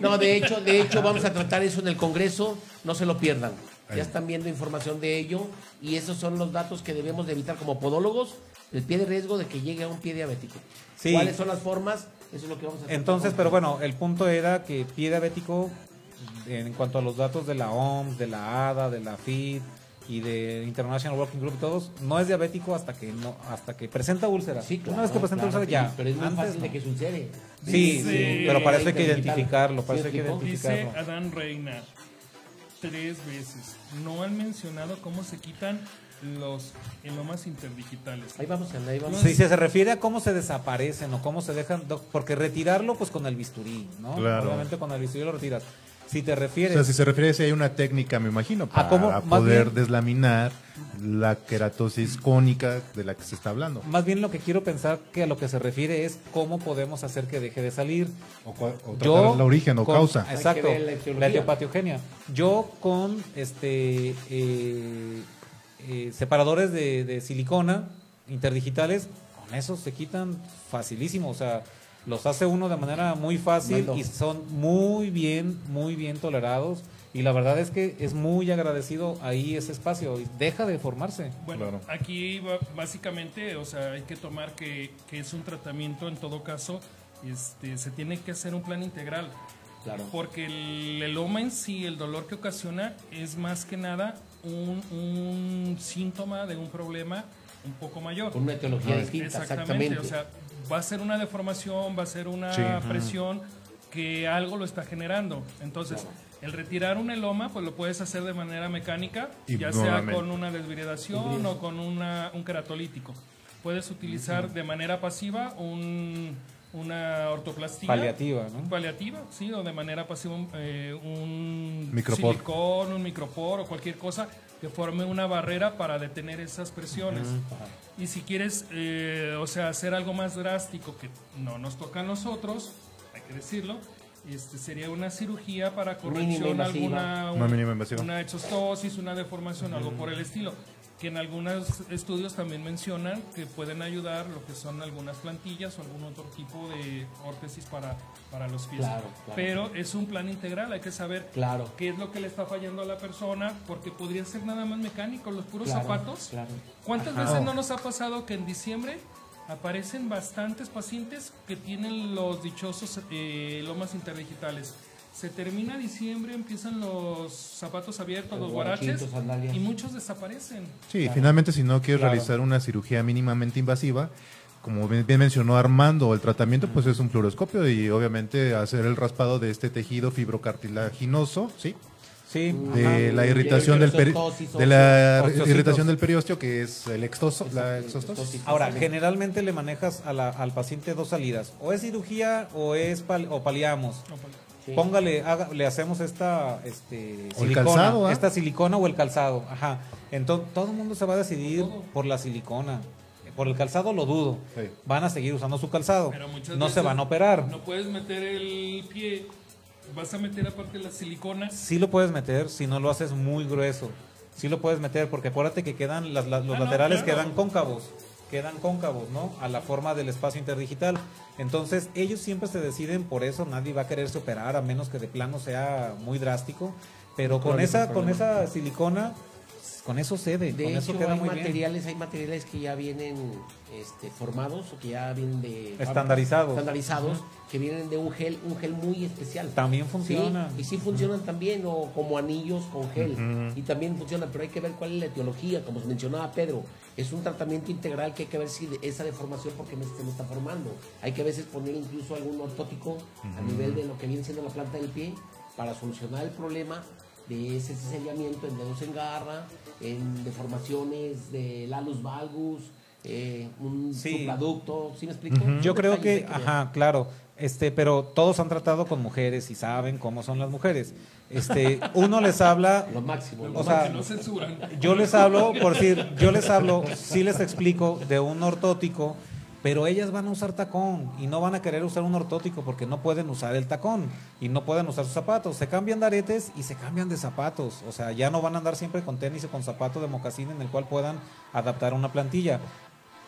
No, de hecho, de hecho vamos a tratar eso en el Congreso, no se lo pierdan. Ya están viendo información de ello y esos son los datos que debemos de evitar como podólogos, el pie de riesgo de que llegue a un pie diabético. Sí. ¿Cuáles son las formas? Eso es lo que vamos a hacer. Entonces, pero bueno, el punto era que pie diabético, en cuanto a los datos de la OMS, de la ADA, de la FID y de International Working Group y todos, no es diabético hasta que no hasta que presenta úlcera. Sí, claro, Una vez que presenta claro, úlcera, ya. Pero es muy Antes fácil de que se ulcere. Sí, sí, pero para eso hay que identificarlo, para ¿Sí eso hay que explicó? Dice identificarlo. Adán Reina tres veces. No han mencionado cómo se quitan los elomas interdigitales. Ahí vamos, ahí vamos. Si se refiere a cómo se desaparecen o cómo se dejan, porque retirarlo pues con el bisturí, ¿no? Claro. Obviamente con el bisturí lo retiras. Si te O refieres sea, si se refiere a si hay una técnica, me imagino, para cómo? Más poder bien- deslaminar la queratosis cónica de la que se está hablando. Más bien lo que quiero pensar que a lo que se refiere es cómo podemos hacer que deje de salir. O, o tratar Yo la origen o con- causa. Exacto, la la, etiopatiogenia. Yo con este eh, eh, separadores de, de silicona interdigitales, con eso se quitan facilísimo. O sea, los hace uno de manera muy fácil Mando. y son muy bien, muy bien tolerados. Y la verdad es que es muy agradecido ahí ese espacio y deja de formarse. Bueno, Claro. aquí básicamente, o sea, hay que tomar que, que es un tratamiento en todo caso, este, se tiene que hacer un plan integral. Claro. Porque el eloma en sí, el dolor que ocasiona, es más que nada un, un síntoma de un problema un poco mayor. Con una etiología Ah, distinta, Exactamente, exactamente. o sea, va a ser una deformación, va a ser una Sí, presión que algo lo está generando. Entonces, el retirar un eloma, pues lo puedes hacer de manera mecánica, Y ya sea nuevamente. con una desviridación o con una, un keratolítico. Puedes utilizar de manera pasiva un, una ortoplastía. Paliativa, ¿no? Paliativa, sí, o de manera pasiva un, eh, un Micropor. silicón, un micropor o cualquier cosa que forme una barrera para detener esas presiones. Y si quieres, eh, o sea, hacer algo más drástico que no nos toca a nosotros, hay que decirlo, este sería una cirugía para corrección alguna, Una una exostosis, una deformación, algo por el estilo. Que en algunos estudios también mencionan que pueden ayudar lo que son algunas plantillas o algún otro tipo de órtesis para, para los pies. Claro, claro. Pero es un plan integral, hay que saber Claro. qué es lo que le está fallando a la persona, porque podría ser nada más mecánico, los puros zapatos. claro. ¿Cuántas Ajá. veces no nos ha pasado que en diciembre aparecen bastantes pacientes que tienen los dichosos eh, lomas interdigitales? Se termina diciembre, empiezan los zapatos abiertos, Los los guaraches, sandalias. y muchos desaparecen. Sí, finalmente si no quieres Claro. realizar una cirugía mínimamente invasiva, como bien, mencionó Armando, el tratamiento pues es un fluoroscopio y obviamente hacer el raspado de este tejido fibrocartilaginoso, ¿sí? Sí, De ajá. la irritación del peri- de la osteocitos. irritación del periósteo que es el extoso, la exostosis. Ahora, generalmente le manejas a la- al paciente dos salidas. O es cirugía o es pal- o paliamos. Sí. Póngale, haga- le hacemos esta este, silicona, calzado, ¿ah? esta silicona o el calzado. Ajá. Entonces todo el mundo se va a decidir Todo. por la silicona. Por el calzado lo dudo. Sí. Van a seguir usando su calzado. Pero muchas No se van a operar. No puedes meter el pie, vas a meter aparte la silicona. Sí lo puedes meter si no lo haces muy grueso. Sí lo puedes meter porque acuérdate que quedan las- las- los Ah, no, laterales claro. quedan cóncavos. Quedan cóncavos, ¿no? A la forma del espacio interdigital. Entonces, ellos siempre se deciden por eso. Nadie va a quererse operar a menos que de plano sea muy drástico. Pero con esa, con esa silicona, con eso cede. De con hecho, eso queda hay muy bien. materiales, hay materiales que ya vienen este, formados o que ya vienen de Estandarizados. estandarizados, que vienen de un gel, un gel muy especial. También funciona. Sí, y sí funcionan también, o como anillos con gel. Y también funcionan, pero hay que ver cuál es la etiología, como mencionaba Pedro. Es un tratamiento integral que hay que ver si de- esa deformación, porque me, se me está formando. Hay que a veces poner incluso algún ortótico a nivel de lo que viene siendo la planta del pie para solucionar el problema de ese sellamiento en dedos en garra, en deformaciones del alus valgus, eh, un Sí. supraducto, ¿sí me explico? Yo creo que, ajá, claro, este, pero todos han tratado con mujeres y saben cómo son las mujeres. Este, uno les habla, Lo máximo. lo O sea, no censuran. yo les hablo, por decir, yo les hablo, sí les explico de un ortótico, pero ellas van a usar tacón y no van a querer usar un ortótico porque no pueden usar el tacón y no pueden usar sus zapatos. Se cambian de aretes y se cambian de zapatos. O sea, ya no van a andar siempre con tenis o con zapato de mocasín en el cual puedan adaptar una plantilla.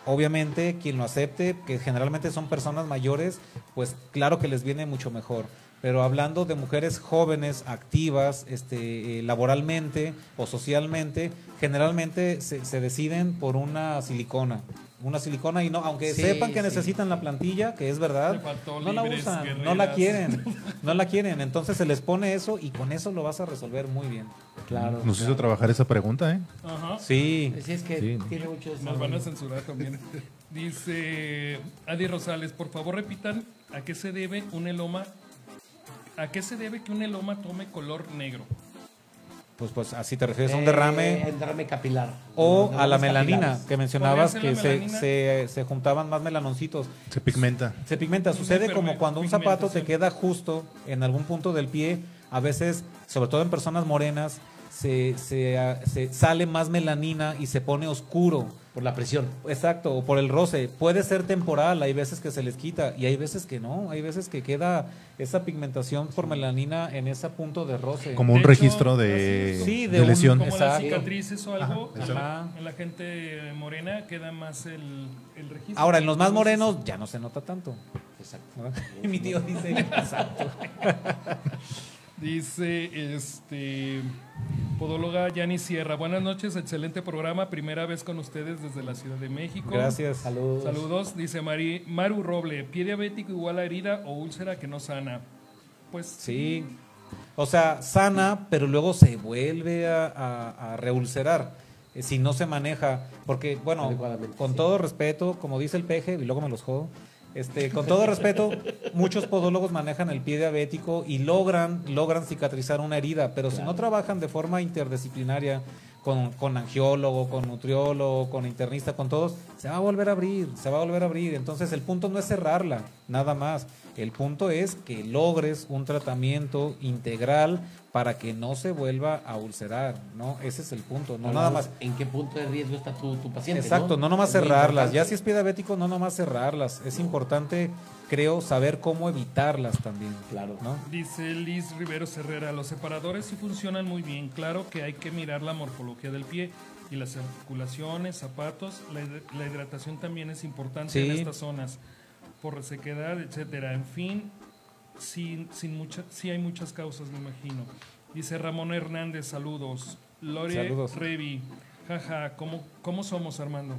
Obviamente, quien lo acepte, que generalmente son personas mayores, pues claro que les viene mucho mejor. Pero hablando de mujeres jóvenes, activas, este, eh, laboralmente o socialmente, generalmente se, se deciden por una silicona. Una silicona y no, aunque Sí, sepan que sí. necesitan la plantilla, que es verdad, no la usan, no la quieren, no la quieren. Entonces se les pone eso y con eso lo vas a resolver muy bien. Claro. Nos hizo trabajar esa pregunta, ¿eh? Ajá. Sí. Sí, es que Sí. tiene mucho Nos van a censurar también. Dice Adi Rosales, por favor repitan a qué se debe un eloma, a qué se debe que un eloma tome color negro. Pues, pues así te refieres a un derrame. Eh, derrame capilar. O a la melanina, capilares. que mencionabas ¿Podría que se, se, se juntaban más melanoncitos. Se pigmenta. Se pigmenta, sucede como cuando un zapato te queda justo en algún punto del pie, a veces, sobre todo en personas morenas, se, se, se sale más melanina y se pone oscuro. Por la presión. Exacto, o por el roce. Puede ser temporal, hay veces que se les quita y hay veces que no, hay veces que queda esa pigmentación por melanina en ese punto de roce. Como un hecho, registro de. Sí, de de un- lesión. Como las Exacto. cicatrices o algo, Ajá, en la- exacto. en la gente morena queda más el, el registro. Ahora, en los más morenos ya no se nota tanto. Exacto. mi tío dice, exacto. Dice este podóloga Yani Sierra. Buenas noches, excelente programa. Primera vez con ustedes desde la Ciudad de México. Gracias. Saludos. Saludos, dice Mari, Maru Roble. Pie diabético igual a herida o úlcera que no sana. Pues Sí. O sea, sana, pero luego se vuelve a, a- a reulcerar eh, si no se maneja. Porque, bueno, con sí. todo respeto, como dice el peje, y luego me los jodo. Este, con todo respeto, muchos podólogos manejan el pie diabético y logran, logran cicatrizar una herida, pero si no trabajan de forma interdisciplinaria, con, con angiólogo, con nutriólogo, con internista, con todos, se va a volver a abrir, se va a volver a abrir. Entonces el punto no es cerrarla, nada más. El punto es que logres un tratamiento integral para que no se vuelva a ulcerar, ¿no? Ese es el punto, no nada más. ¿En qué punto de riesgo está tu, tu paciente? Exacto, no, nomás Es cerrarlas. Ya si es pie diabético, no nomás cerrarlas. Es importante, creo, saber cómo evitarlas también. Claro. ¿no? Dice Liz Riveros Herrera, los separadores sí funcionan muy bien. Claro que hay que mirar la morfología del pie y las articulaciones, zapatos. La, hid- la hidratación también es importante en estas zonas por resequedad, etcétera. En fin, sí, sin mucha, sí hay muchas causas, me imagino. Dice Ramón Hernández, saludos. Lore Saludos. Revi, jaja, ¿cómo, ¿cómo somos, Armando?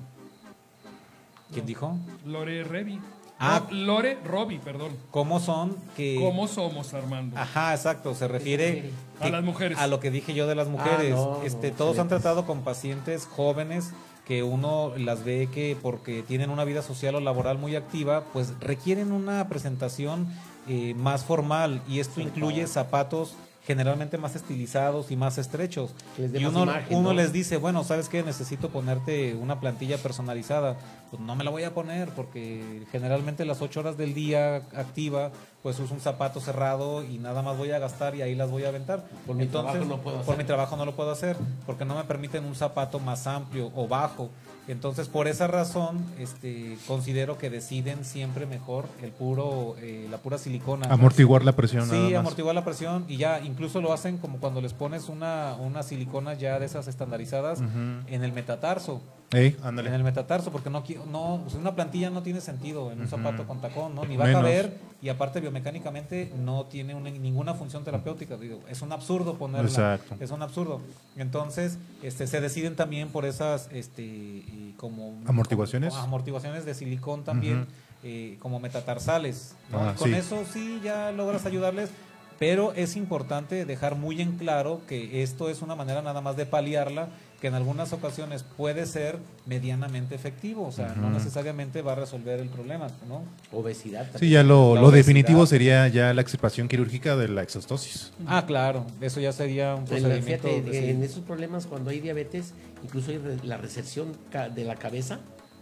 ¿Quién dijo? Lore Revi. Ah. No, Lore Robi, perdón. ¿Cómo son que... ¿Cómo somos, Armando? Ajá, exacto, se refiere A las mujeres. a lo que dije yo de las mujeres. Ah, no, este, no, todos han tratado con pacientes jóvenes que uno las ve que porque tienen una vida social o laboral muy activa, pues requieren una presentación eh, más formal y esto incluye zapatos generalmente más estilizados y más estrechos. Les Y uno, imagen, uno ¿no? les dice, bueno, ¿sabes qué? Necesito ponerte una plantilla personalizada. Pues no me la voy a poner porque generalmente las ocho horas del día activa, pues uso un zapato cerrado y nada más voy a gastar y ahí las voy a aventar. Por mi trabajo no puedo Por hacer. mi trabajo no lo puedo hacer porque no me permiten un zapato más amplio o bajo. Entonces, por esa razón, este, considero que deciden siempre mejor el puro, eh, la pura silicona. Amortiguar la presión. nada Sí, más. amortiguar la presión y ya incluso lo hacen como cuando les pones una, una silicona ya de esas estandarizadas en el metatarso. Ey, En el metatarso, porque no, no pues una plantilla no tiene sentido en un zapato con tacón, ¿no? Ni va a caber y aparte biomecánicamente no tiene una- ninguna función terapéutica. Digo, es un absurdo ponerla. Exacto. Es un absurdo. Entonces, este, se deciden también por esas, este, y como ¿Amortiguaciones? como amortiguaciones de silicón también, eh, como metatarsales. ¿no? Ah, con sí. eso sí ya logras ayudarles. Pero es importante dejar muy en claro que esto es una manera nada más de paliarla, que en algunas ocasiones puede ser medianamente efectivo, o sea, no necesariamente va a resolver el problema, ¿no? Obesidad también. Sí, ya lo, definitivo sería ya la extirpación quirúrgica de la exostosis. Ah, claro, eso ya sería un procedimiento. fíjate, de- en esos problemas cuando hay diabetes, incluso hay re- la recepción ca- de la cabeza,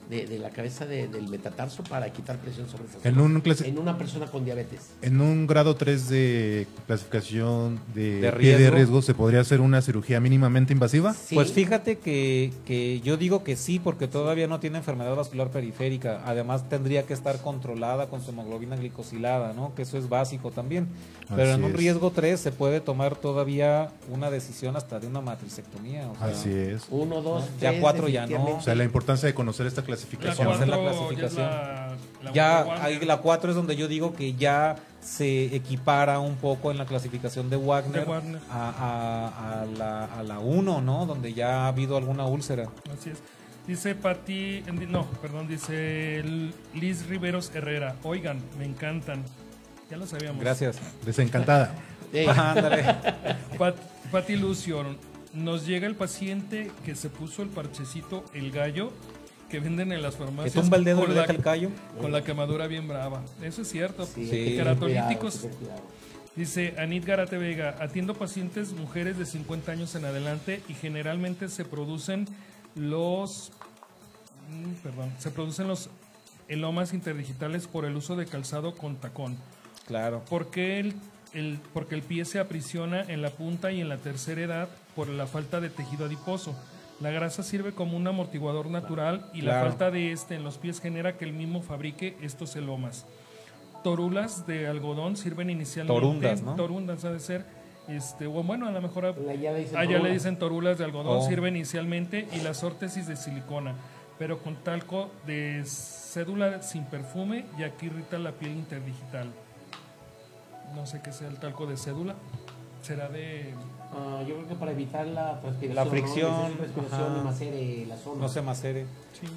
de, de la cabeza de- del metatarso para quitar presión sobre esa En zona. un, clasi- en una persona con diabetes. en un grado 3 de clasificación de, De pie de riesgo. riesgo, ¿se podría hacer una cirugía mínimamente invasiva? Sí. Pues fíjate que, que yo digo que sí, porque todavía no tiene enfermedad vascular periférica. Además, tendría que estar controlada con su hemoglobina glicosilada, ¿no? Que eso es básico también. Pero Así en un es. riesgo 3 se puede tomar todavía una decisión hasta de una matricectomía. O sea, Así es. Uno, dos, Ya tres, cuatro ya no. definitivamente. O sea, la importancia de conocer esta La clasificación. la cuatro ya clasificación. la- la Ya, Wagner. ahí la 4 es donde yo digo que ya se equipara un poco en la clasificación de Wagner, De Wagner. A, a- a la, a la 1, ¿no? Donde ya ha habido alguna úlcera. Así es. Dice Pati, no, perdón, dice Liz Riveros Herrera. Oigan, me encantan. Ya lo sabíamos. Gracias. Desencantada. Ándale. Pat, Pati Lucio, nos llega el paciente que se puso el parchecito, el gallo, que venden en las Que farmacias. tumba el dedo y con la, deja el callo. con la quemadura bien brava. Eso es cierto. sí, que Queratolíticos. que. Dice Anit Garate Vega, atiendo pacientes mujeres de 50 años en adelante y generalmente se producen los mm, perdón, se producen los elomas interdigitales por el uso de calzado con tacón. Claro. ¿Por qué el el, porque el pie se aprisiona en la punta y en la tercera edad por la falta de tejido adiposo. La grasa sirve como un amortiguador natural y la Claro. falta de este en los pies genera que el mismo fabrique estos celomas. Torulas de algodón sirven inicialmente. Torundas, ¿no? Torundas ha de ser. Este, o bueno, a lo mejor a- Ya le dicen allá torula. le dicen torulas de algodón, Oh. sirve inicialmente y las órtesis de silicona, pero con talco de cédula sin perfume ya que irrita la piel interdigital. No sé qué sea el talco de cédula. Será de Ah, yo creo que para evitar la transpiración. La ¿no? fricción, transpiración ajá. y macere la zona. No se macere. Sí.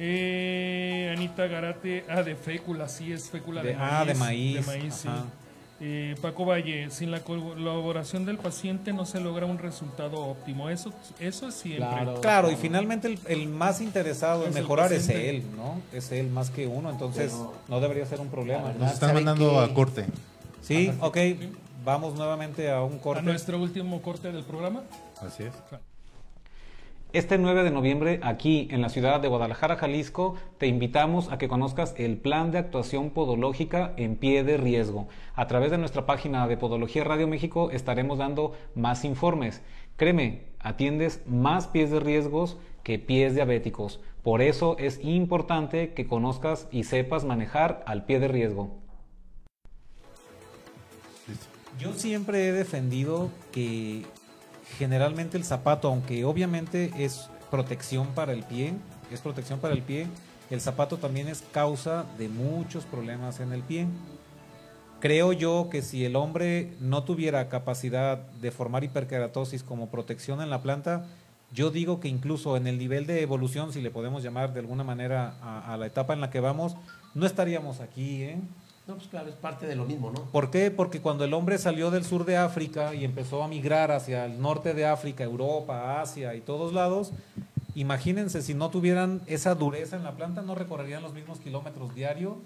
Eh, Anita Garate, ah, de fécula, sí, es fécula de, De- maíz. ah, de maíz, de maíz, sí. ajá. Eh, Paco Valle, sin la colaboración del paciente no se logra un resultado óptimo. Eso, eso es siempre. Claro. Claro, y finalmente el, el más interesado en Es mejorar es él, ¿no? Es él más que uno, entonces Pero- no debería ser un problema. Nos están ¿saben mandando a corte. Sí, ok, vamos nuevamente a un A corte. nuestro último corte del programa. Así es. Este 9 de noviembre, aquí en la ciudad de Guadalajara, Jalisco, te invitamos a que conozcas el plan de actuación podológica en pie de riesgo. A través de nuestra página de Podología Radio México estaremos dando más informes. Créeme, atiendes más pies de riesgos que pies diabéticos. Por eso es importante que conozcas y sepas manejar al pie de riesgo. Yo siempre he defendido que generalmente el zapato, aunque obviamente es protección para el pie, es protección para el pie, el zapato también es causa de muchos problemas en el pie. Creo yo que si el hombre no tuviera capacidad de formar hiperkeratosis como protección en la planta, yo digo que incluso en el nivel de evolución, si le podemos llamar de alguna manera a, la etapa en la que vamos, no estaríamos aquí, ¿eh? No, pues claro, es parte de lo mismo, ¿no? ¿Por qué? Porque cuando el hombre salió del sur de África y empezó a migrar hacia el norte de África, Europa, Asia y todos lados, imagínense si no tuvieran esa dureza en la planta, no recorrerían los mismos kilómetros diario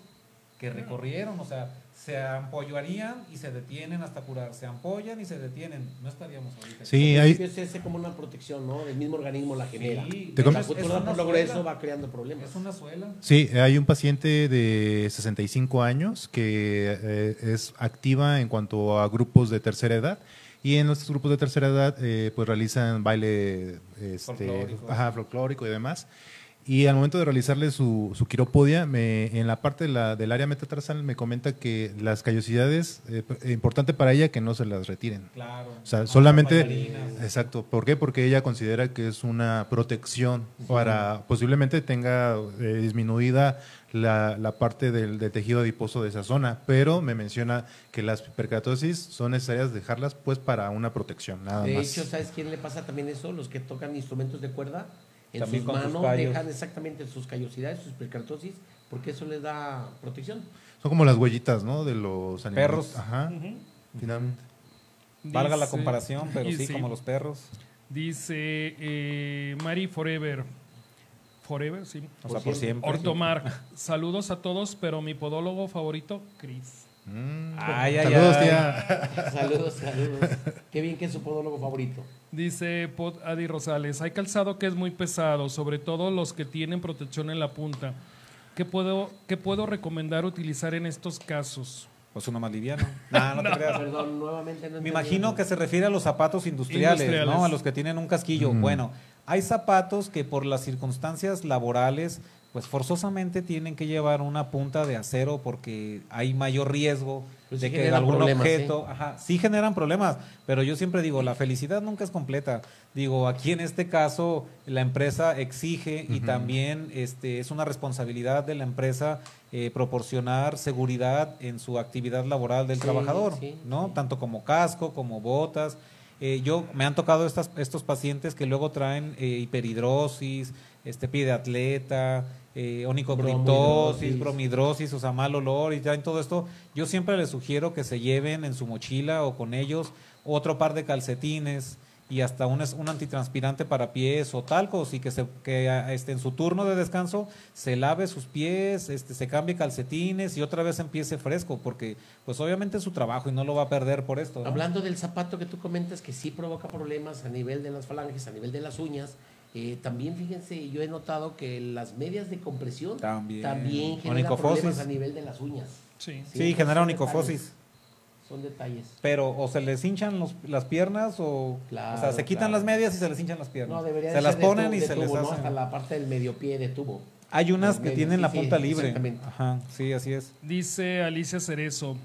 que recorrieron, o sea, se ampollarían y se detienen hasta curar, se ampollan y se detienen, no estaríamos ahorita. Sí, hay, es ese como una protección, ¿no? Del mismo organismo la genera. Sí, Te la es- es cultura por progreso suela, va creando problemas. Es una suela. Sí, hay un paciente de 65 años que eh, es activa en cuanto a grupos de tercera edad y en estos grupos de tercera edad pues realizan baile este, Folclórico. ajá, folclórico y demás. Y al momento de realizarle su, su quiropodia, me, en la parte de la- del área metatarsal me comenta que las callosidades, eh, es importante para ella que no se las retiren. Claro. O sea, Ah, solamente... Exacto. ¿Por qué? Porque ella considera que es una protección para posiblemente tenga eh, disminuida la, la parte del, del tejido adiposo de esa zona, pero me menciona que las hiperkeratosis son necesarias dejarlas pues para una protección, nada De más. hecho, ¿sabes quién le pasa también eso? Los que tocan instrumentos de cuerda, en También sus manos dejan exactamente sus callosidades, sus percartosis, porque eso les da protección. Son como las huellitas, ¿no? De los animales. Perros. Ajá, finalmente. Valga la comparación, pero sí, como los perros. Dice eh, Mari Forever. Forever, sí. O sea, por siempre. Ortomar. Saludos a todos, pero mi podólogo favorito, Chris. Mm. Ay, ay, Saludos, ay. tía. saludos, saludos. Qué bien que es su podólogo favorito. Dice Pod Adi Rosales, hay calzado que es muy pesado, sobre todo los que tienen protección en la punta. ¿Qué puedo, qué puedo recomendar utilizar en estos casos? Pues uno más liviano. No, no te creas. Perdón, nuevamente no Me imagino que se refiere a los zapatos industriales, Industriales. ¿no? A los que tienen un casquillo. Mm. Bueno, hay zapatos que por las circunstancias laborales, pues forzosamente tienen que llevar una punta de acero porque hay mayor riesgo Pues de sí que algún objeto, ajá, sí generan problemas, pero yo siempre digo, la felicidad nunca es completa. Digo, aquí en este caso la empresa exige y también este es una responsabilidad de la empresa eh, proporcionar seguridad en su actividad laboral del Sí, trabajador, ¿no? Tanto como casco, como botas. Eh, yo me han tocado estas, estos pacientes que luego traen eh, hiperhidrosis, este pie de atleta, eh, onicocriptosis, bromidrosis, o sea, mal olor y traen todo esto. Yo siempre les sugiero que se lleven en su mochila o con ellos otro par de calcetines y hasta un, es- un antitranspirante para pies o talcos y que, se, que este, en su turno de descanso se lave sus pies, este, se cambie calcetines y otra vez empiece fresco porque pues obviamente es su trabajo y no lo va a perder por esto. ¿no? Hablando del zapato que tú comentas que sí provoca problemas a nivel de las falanges, a nivel de las uñas, eh, también fíjense, yo he notado que las medias de compresión También. generan Onicofosis. problemas a nivel de las uñas. Sí. Sí, genera onicofosis. Son detalles. Pero o se les hinchan los- las piernas o, Claro, o sea, se quitan claro. las medias y se les hinchan las piernas. No, debería se de las ser de ponen y de se tubo, les ¿no? hacen. Hasta la parte del medio pie de tubo. Hay unas que tienen sí, la sí, punta libre. exactamente. Ajá, sí, así es. Dice Alicia Cerezo,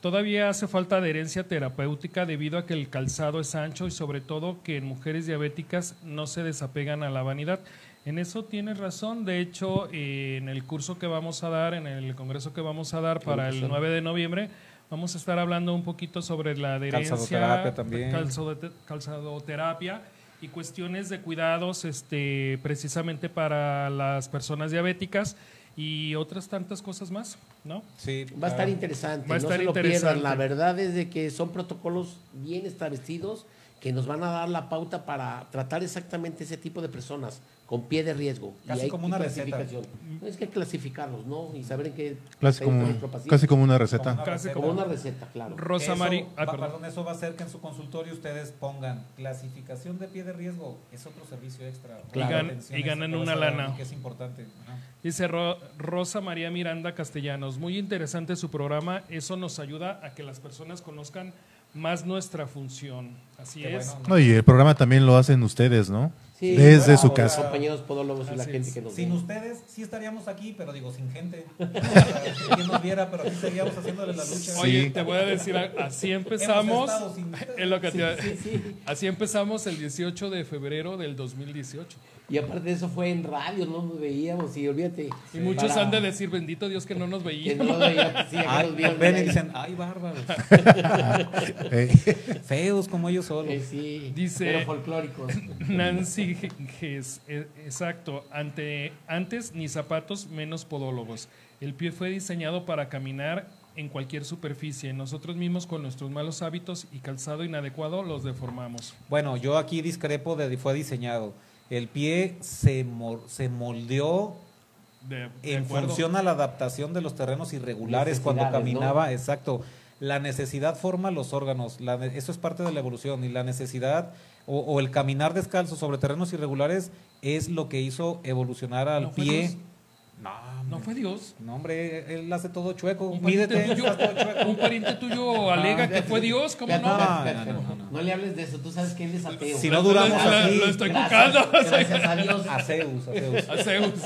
todavía hace falta adherencia terapéutica debido a que el calzado es ancho y sobre todo que en mujeres diabéticas no se desapegan a la vanidad. En eso tienes razón, de hecho eh, en el curso que vamos a dar, en el congreso que vamos a dar para el Educación. 9 de noviembre, vamos a estar hablando un poquito sobre la adherencia, Calzadoterapia también. calzadote- calzadoterapia y cuestiones de cuidados este, precisamente para las personas diabéticas y otras tantas cosas más, ¿no? Sí, Va a estar claro. interesante, Va a no se lo interesante. pierdan. La verdad es de que son protocolos bien establecidos que nos van a dar la pauta para tratar exactamente ese tipo de personas con pie de riesgo. Casi y hay como una receta. clasificación. No es que clasificarlos, ¿no? Y saber en qué Casi como, casi como una receta. Como Casi Como una receta, claro. Rosa va- ah, perdón. eso va a hacer que en su consultorio ustedes pongan clasificación de pie de riesgo. Es otro servicio extra. Claro. Y gan- y ganan una lana. Que es importante. Ajá. Dice Ro- Rosa María Miranda Castellanos, muy interesante su programa, eso nos ayuda a que las personas conozcan más nuestra función. Así Qué es. bueno. No, y el programa también lo hacen ustedes, ¿no? Sí, Desde claro, su casa. compañeros podólogos y la gente que nos Sin ustedes sí estaríamos aquí, pero digo, sin gente. Quien nos viera, pero aquí seguíamos haciéndole la lucha. Oye, te voy a decir, así empezamos, sin es lo que te iba- Sí, sí. así empezamos el 18 de febrero del 2018. Y aparte de eso fue en radio, no nos veíamos y olvídate. Y muchos Para- han de decir, bendito Dios que no nos que veían. no veía, sí, nos ven y dicen, ay, bárbaros. Eh, Feos como ellos solos. Eh, sí, Dice- pero folclóricos. Nancy Ges, eh, exacto, ante, antes ni zapatos, menos podólogos. El pie fue diseñado para caminar en cualquier superficie. Nosotros mismos con nuestros malos hábitos y calzado inadecuado los deformamos. Bueno, yo aquí discrepo de fue diseñado. El pie se, se moldeó De, de en acuerdo. función a la adaptación de los terrenos irregulares cuando caminaba, exacto. La necesidad forma los órganos, la eso es parte de la evolución y la necesidad o, o el caminar descalzo sobre terrenos irregulares es lo que hizo evolucionar al ¿No fue pie. Dios? No, No fue Dios. No, hombre, él hace todo chueco. Un pariente, tuyo, un pariente tuyo alega que fue Dios, ¿cómo no? No, no, no, no. no le hables de eso, tú sabes que él es ateo. Si no duramos así. Lo estoy Gracias, cucando. Gracias a Dios. A Zeus, a Zeus. A Zeus.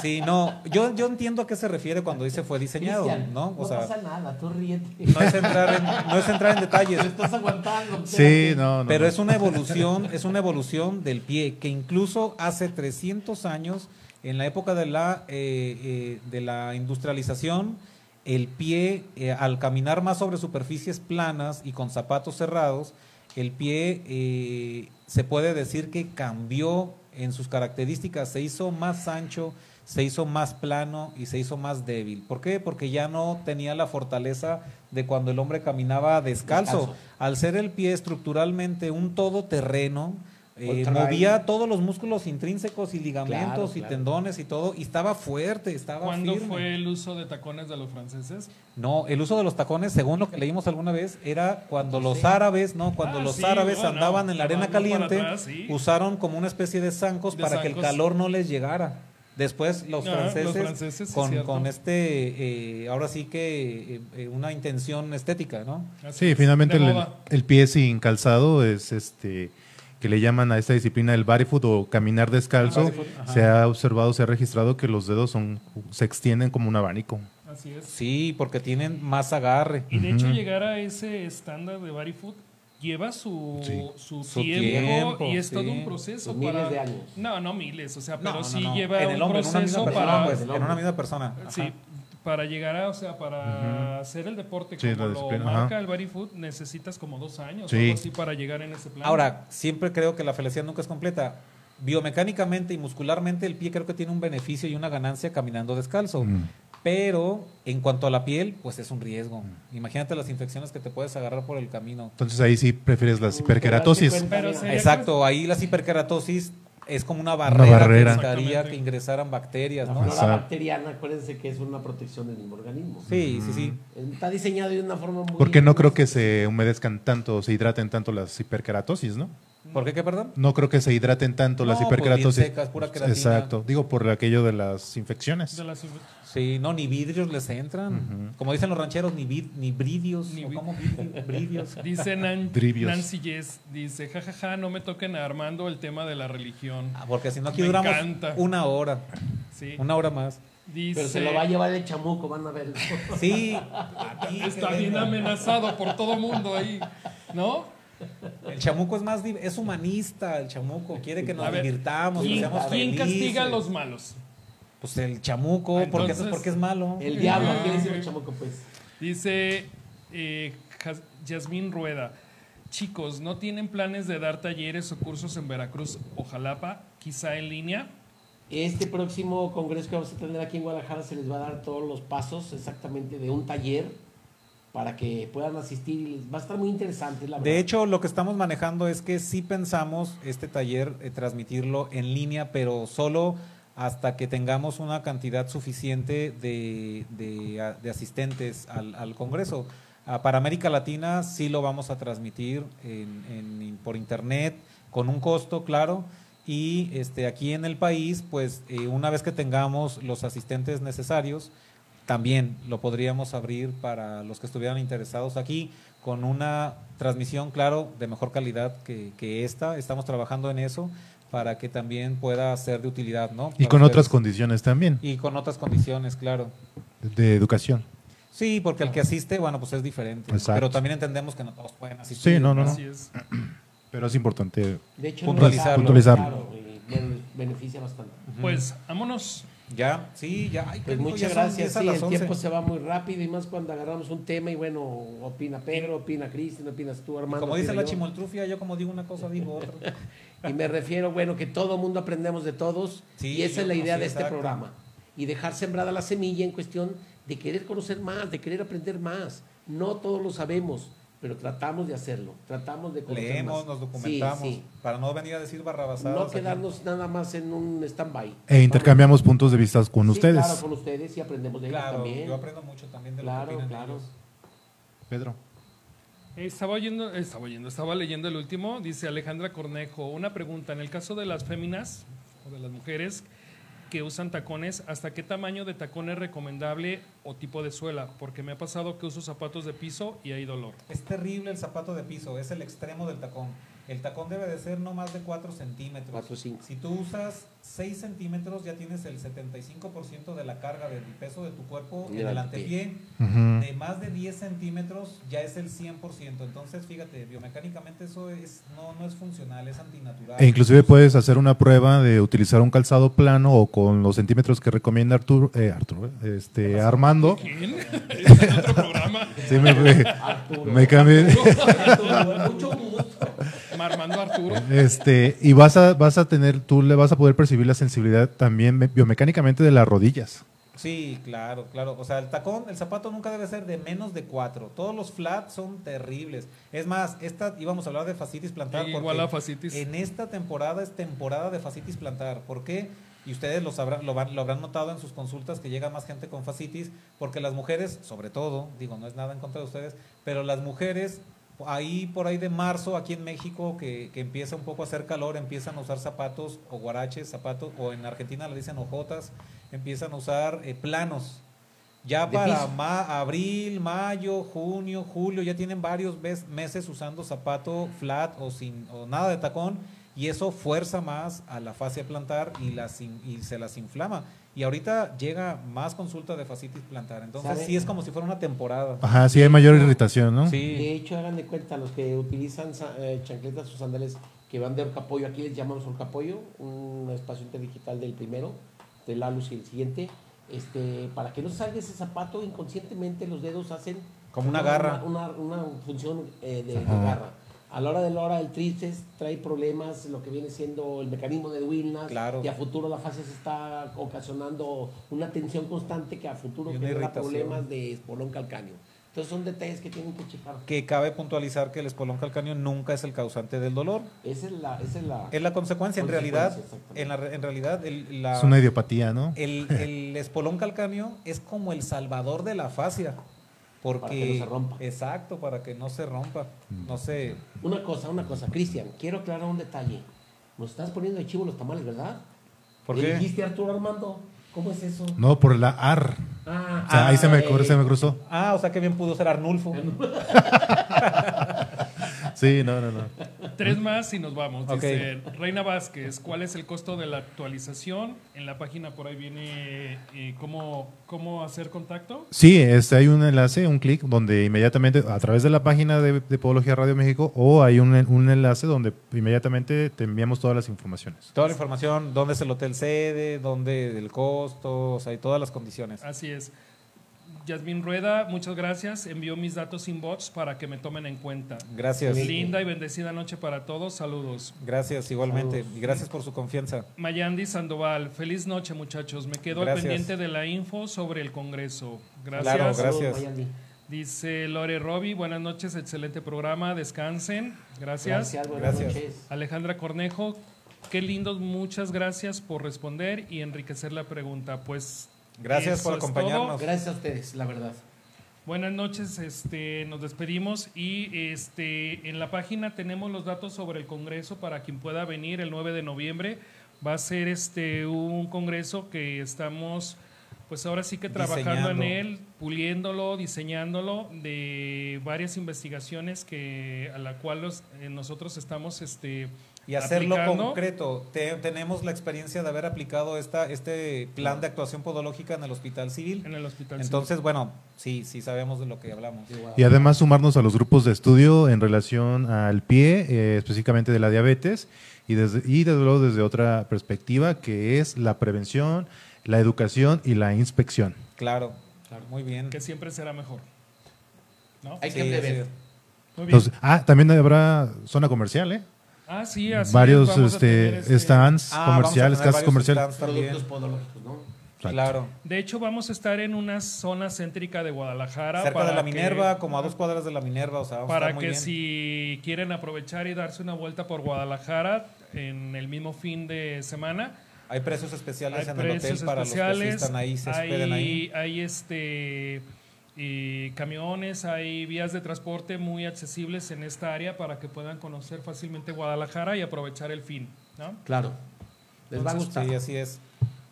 Sí, no, yo, yo entiendo a qué se refiere cuando dice fue diseñado, ¿no? O sea, pasa nada, tú ríete. no es entrar en, no es entrar en detalles. Lo estás aguantando. sí, no, no. Pero no. es una evolución, es una evolución del pie que incluso hace 300 años, en la época de la eh, eh, de la industrialización, el pie eh, al caminar más sobre superficies planas y con zapatos cerrados, el pie eh, se puede decir que cambió en sus características, se hizo más ancho, se hizo más plano y se hizo más débil. ¿Por qué? Porque ya no tenía la fortaleza de cuando el hombre caminaba descalzo. Descalzo. Al ser el pie estructuralmente un todoterreno, eh, movía todos los músculos intrínsecos y ligamentos Claro, y claro. tendones y todo, y estaba fuerte, estaba ¿Cuándo firme. fue el uso de tacones de los franceses? No, el uso de los tacones, según lo que leímos alguna vez, era cuando los Sí. árabes, no, cuando Ah, los sí, árabes bueno, andaban en la arena caliente, atrás, sí. usaron como una especie de zancos De para que el calor no les llegara. Después los Ah, los franceses, con, con este, eh, ahora sí que eh, una intención estética, ¿no? Así Sí, es, finalmente el pie sin calzado es este que le llaman a esta disciplina el barefoot o caminar descalzo. Barefoot, se ha observado, se ha registrado que los dedos son se extienden como un abanico. Así es. Sí, porque tienen más agarre. Y de hecho llegar a ese estándar de Barefoot lleva su, Sí. su, Su tiempo, tiempo, y es sí. todo un proceso Miles para... de años. No, no miles, o sea, pero No, no, sí no. lleva en un el hombre, en una misma proceso persona, para... pues, en una misma persona. Ajá. Sí, para llegar a, o sea, para hacer el deporte Sí, como lo disciplina, marca ajá. el Barefoot, necesitas como dos años Sí. o algo así para llegar en ese plan. Ahora, siempre creo que la felicidad nunca es completa. Biomecánicamente y muscularmente el pie creo que tiene un beneficio y una ganancia caminando descalzo. Mm. Pero en cuanto a la piel, pues es un riesgo. Imagínate las infecciones que te puedes agarrar por el camino. Entonces ahí sí prefieres las hiperkeratosis. Pero Exacto, ahí la hiperkeratosis es como una barrera, barrera. que evitaría Exactamente. que ingresaran bacterias, La ¿no? flora Exacto. bacteriana, acuérdense que es una protección del mismo organismo. Sí, sí, sí. Está diseñado de una forma muy... Porque no creo que se humedezcan tanto, se hidraten tanto las hiperkeratosis, ¿no? ¿Por qué qué, perdón? No creo que se hidraten tanto las No, pues, hiperkeratosis. bien secas, pura queratina. Exacto. Digo, por aquello de las infecciones. De las- Sí, no, ni vidrios les entran. Como dicen los rancheros, ni, vid, ni bridios. Ni ¿o vi- cómo bridios? Dice Nan- Dribios. Nancy Yes, dice, jajaja, no me toquen a Armando el tema de la religión. Ah, Porque si no, aquí Me duramos encanta. una hora. Sí. Una hora más. Dice, Pero se lo va a llevar el chamuco, van a ver. Sí, está bien venga. amenazado por todo mundo ahí, ¿no? El chamuco es más, es humanista, el chamuco. Quiere que nos A ver, divirtamos, que ¿Quién, seamos quién castiga a los malos? Pues el chamuco, Ah, porque, es malo. El diablo, ¿qué le el chamuco, pues? Dice eh, Yasmín Rueda. Chicos, ¿no tienen planes de dar talleres o cursos en Veracruz o Jalapa? Quizá en línea. Este próximo congreso que vamos a tener aquí en Guadalajara se les va a dar todos los pasos exactamente de un taller para que puedan asistir y les va a estar muy interesante, la verdad. De hecho, lo que estamos manejando es que sí pensamos este taller eh, transmitirlo en línea, pero solo hasta que tengamos una cantidad suficiente de, de, asistentes al, al Congreso. Ah, para América Latina sí lo vamos a transmitir por internet, con un costo, claro. Y este, aquí en el país, pues eh, una vez que tengamos los asistentes necesarios, también lo podríamos abrir para los que estuvieran interesados aquí con una transmisión, claro, de mejor calidad que, que esta. Estamos trabajando en eso para que también pueda ser de utilidad, ¿no? Y con otras condiciones también Y con otras condiciones, claro. de educación. Sí, porque el que asiste, bueno, pues es diferente. ¿no? Exacto. Pero también entendemos que no todos pueden asistir. Sí, no, no, no. Así es. Pero es importante. de hecho, puntualizarlo. Puntualizarlo. claro, y bueno, beneficia bastante. Pues, vámonos. Ya, sí, ya. Ay, Pues muchas gracias. 10 a Sí, el 11. tiempo se va muy rápido y más cuando agarramos un tema y bueno, opina Pedro, opina Cristian, opinas tú, Y Armando. como dice la yo. chimoltrufia, yo como digo una cosa, digo otra. Y me refiero, bueno, que todo mundo aprendemos de todos Sí, y esa es la idea sí, de este exacto. programa. Y dejar sembrada la semilla en cuestión de querer conocer más, de querer aprender más. No todos lo sabemos, pero tratamos de hacerlo, tratamos de conocer Leemos, más. nos documentamos, Sí, sí. para no venir a decir barrabasadas. No aquí. quedarnos nada más en un stand-by. E intercambiamos puntos de vista con Sí, ustedes. Claro, con ustedes y aprendemos de ellos Claro, también. yo aprendo mucho también de lo Claro, que opinan claro. ellos. Pedro. Estaba oyendo, estaba oyendo, estaba leyendo el último, dice Alejandra Cornejo, una pregunta, en el caso de las féminas o de las mujeres que usan tacones, ¿hasta qué tamaño de tacón es recomendable o tipo de suela? Porque me ha pasado que uso zapatos de piso y hay dolor. Es terrible el zapato de piso, es el extremo del tacón. El tacón debe de ser no más de 4 centímetros. Cuatro o cinco. Si tú usas 6 centímetros, ya tienes el 75% de la carga del peso de tu cuerpo En el antepié. De más de 10 centímetros ya es el 100%. Entonces, fíjate, biomecánicamente eso es, no, no es funcional, es antinatural. E inclusive puedes hacer una prueba de utilizar un calzado plano o con los centímetros que recomienda Arturo, eh, Arturo, eh, este, Armando. ¿Quién? ¿Es otro programa? Sí, me, me- Arturo. me cambié. Arturo, mucho gusto. Armando Arturo. Este, y vas a, vas a tener, tú le vas a poder percibir la sensibilidad también me- biomecánicamente de las rodillas. Sí, claro, claro. O sea, el tacón, el zapato nunca debe ser de menos de 4. Todos los flats son terribles. Es más, esta íbamos a hablar de fascitis plantar. Igual a fascitis. En esta temporada es temporada de fascitis plantar. ¿Por qué? Y ustedes lo, sabrán, lo habrán notado en sus consultas que llega más gente con fascitis, porque las mujeres, sobre todo, digo, no es nada en contra de ustedes, pero las mujeres, ahí por ahí de marzo, aquí en México, que, que empieza un poco a hacer calor, empiezan a usar zapatos o guaraches, zapatos, o en Argentina le dicen ojotas, empiezan a usar eh, planos. Ya para ma- abril, mayo, junio, julio, ya tienen varios meses usando zapato flat o sin o nada de tacón y eso fuerza más a la fascia plantar y, las y se las inflama. Y ahorita llega más consulta de fascitis plantar. Entonces ¿Sabe? sí es como si fuera una temporada. Ajá, sí hay mayor irritación, ¿no? De Sí. hecho, hagan de cuenta, los que utilizan eh, chancletas o sandales que van de orcapollo, aquí les llamamos orcapollo, un espacio interdigital del primero, del alus y el siguiente, este, para que no salga ese zapato, inconscientemente los dedos hacen Como una garra. Una, una- una función eh, de, de garra. A la hora de la hora el tristes trae problemas, lo que viene siendo el mecanismo de Wilnas, Claro. y a futuro la fase se está ocasionando una tensión constante que a futuro genera problemas de espolón calcáneo. Entonces son detalles que tienen que checar. Que cabe puntualizar que el espolón calcáneo nunca es el causante del dolor. Esa es la, esa es la, Es la consecuencia. En realidad, en, la, en realidad el, la- Es una idiopatía, ¿no? el, el espolón calcáneo es como el salvador de la fascia. Porque, Para que no se rompa. Exacto, para que no se rompa. Mm. No sé. Una cosa, una cosa, Cristian, quiero aclarar un detalle. Nos estás poniendo de chivo los tamales, ¿verdad? ¿Por ¿Le qué? dijiste Arturo Armando? ¿Cómo es eso? No, por la AR. Ah, O sea, ahí se me, eh, se me cruzó. Ah, o sea que bien pudo ser Arnulfo. Sí, no, no, no. Tres más y nos vamos. Dice Reina Vázquez, ¿cuál es el costo de la actualización? En la página por ahí viene eh, cómo, cómo hacer contacto. Sí, este, hay un enlace, un clic, donde inmediatamente, a través de la página de, de Podología Radio México, o hay un, un enlace donde inmediatamente te enviamos todas las informaciones. Toda la información, dónde es el hotel sede, dónde el costo, o sea, y todas las condiciones. Así es. Yasmín Rueda, muchas gracias. Envió mis datos inbox para que me tomen en cuenta. Gracias. Linda y bendecida noche para todos. Saludos. Gracias, igualmente. Saludos. Y gracias por su confianza. Mayandi Sandoval, feliz noche muchachos. Me quedo al pendiente de la info sobre el Congreso. Gracias. Claro, saludos, gracias. Dice Lore Roby, buenas noches, excelente programa, descansen. Gracias. Gracias, buenas Gracias. noches. Alejandra Cornejo, qué lindos, muchas gracias por responder y enriquecer la pregunta. Pues Gracias eso por acompañarnos. todo. Gracias a ustedes, la verdad. Buenas noches, este, nos despedimos y este, en la página tenemos los datos sobre el Congreso para quien pueda venir el 9 de noviembre. Va a ser este un congreso que estamos, pues ahora sí que trabajando en él, puliéndolo, diseñándolo, de varias investigaciones que a la cual los- eh, nosotros estamos este, Y hacerlo aplicando. concreto. Te- tenemos la experiencia de haber aplicado esta, este plan de actuación podológica en el Hospital Civil. en el hospital. Entonces, bueno, sí, sí sabemos de lo que hablamos. Y además sumarnos a los grupos de estudio en relación al pie, eh, específicamente de la diabetes, y desde, y desde luego desde otra perspectiva, que es la prevención, la educación y la inspección. Claro, muy bien. que siempre será mejor. ¿No? Hay Sí, que prever. Muy bien. Entonces, ah, también habrá zona comercial, ¿eh? Ah, sí, así es, Varios a este, este, stands Ah, a comerciales, casas comerciales. Productos podológicos, ¿no? Exacto. Claro. De hecho, vamos a estar en una zona céntrica de Guadalajara. Cerca para de la que- Minerva, como a dos cuadras de la Minerva, o sea, vamos a Para estar muy que bien. si quieren aprovechar y darse una vuelta por Guadalajara en el mismo fin de semana, Hay precios especiales hay en el precios hotel para los que asistan ahí, se hay, hospeden ahí. hay este y camiones, hay vías de transporte muy accesibles en esta área para que puedan conocer fácilmente Guadalajara y aprovechar el fin, ¿no? Claro. Les va a Entonces, gustar. Sí, así es.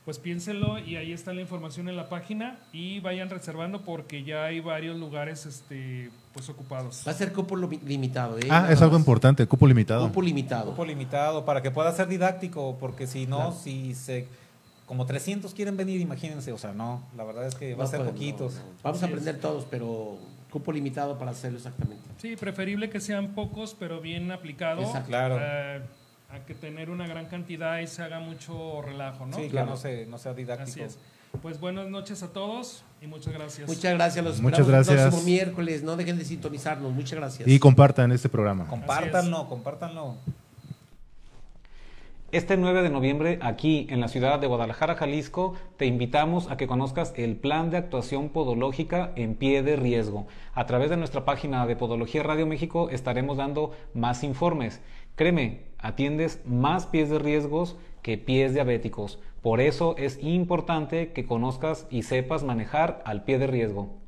Pues piénsenlo y ahí está la información en la página y vayan reservando porque ya hay varios lugares este pues ocupados. Va a ser cupo limi- limitado, ¿eh? Ah, es algo importante, cupo limitado. Cupo limitado. Grupo limitado para que pueda ser didáctico, porque si no, Claro. si se como 300 quieren venir, imagínense, o sea, no, la verdad es que va a No ser podemos, poquitos. no, no. Vamos Así a aprender todos, pero cupo limitado para hacerlo exactamente. Sí, preferible que sean pocos pero bien aplicados Exacto. Claro. eh, a que tener una gran cantidad y se haga mucho relajo, ¿no? Sí, Claro. que no, se, no sea didáctico. Así es. Pues buenas noches a todos y muchas gracias. Muchas gracias. Los Muchas esperamos el gracias. próximo miércoles. No dejen de sintonizarnos. Muchas gracias. Y compartan este programa. Compártanlo, compártanlo. Este 9 de noviembre, aquí en la ciudad de Guadalajara, Jalisco, te invitamos a que conozcas el plan de actuación podológica en pie de riesgo. A través de nuestra página de Podología Radio México estaremos dando más informes. Créeme, atiendes más pies de riesgos que pies diabéticos. Por eso es importante que conozcas y sepas manejar al pie de riesgo.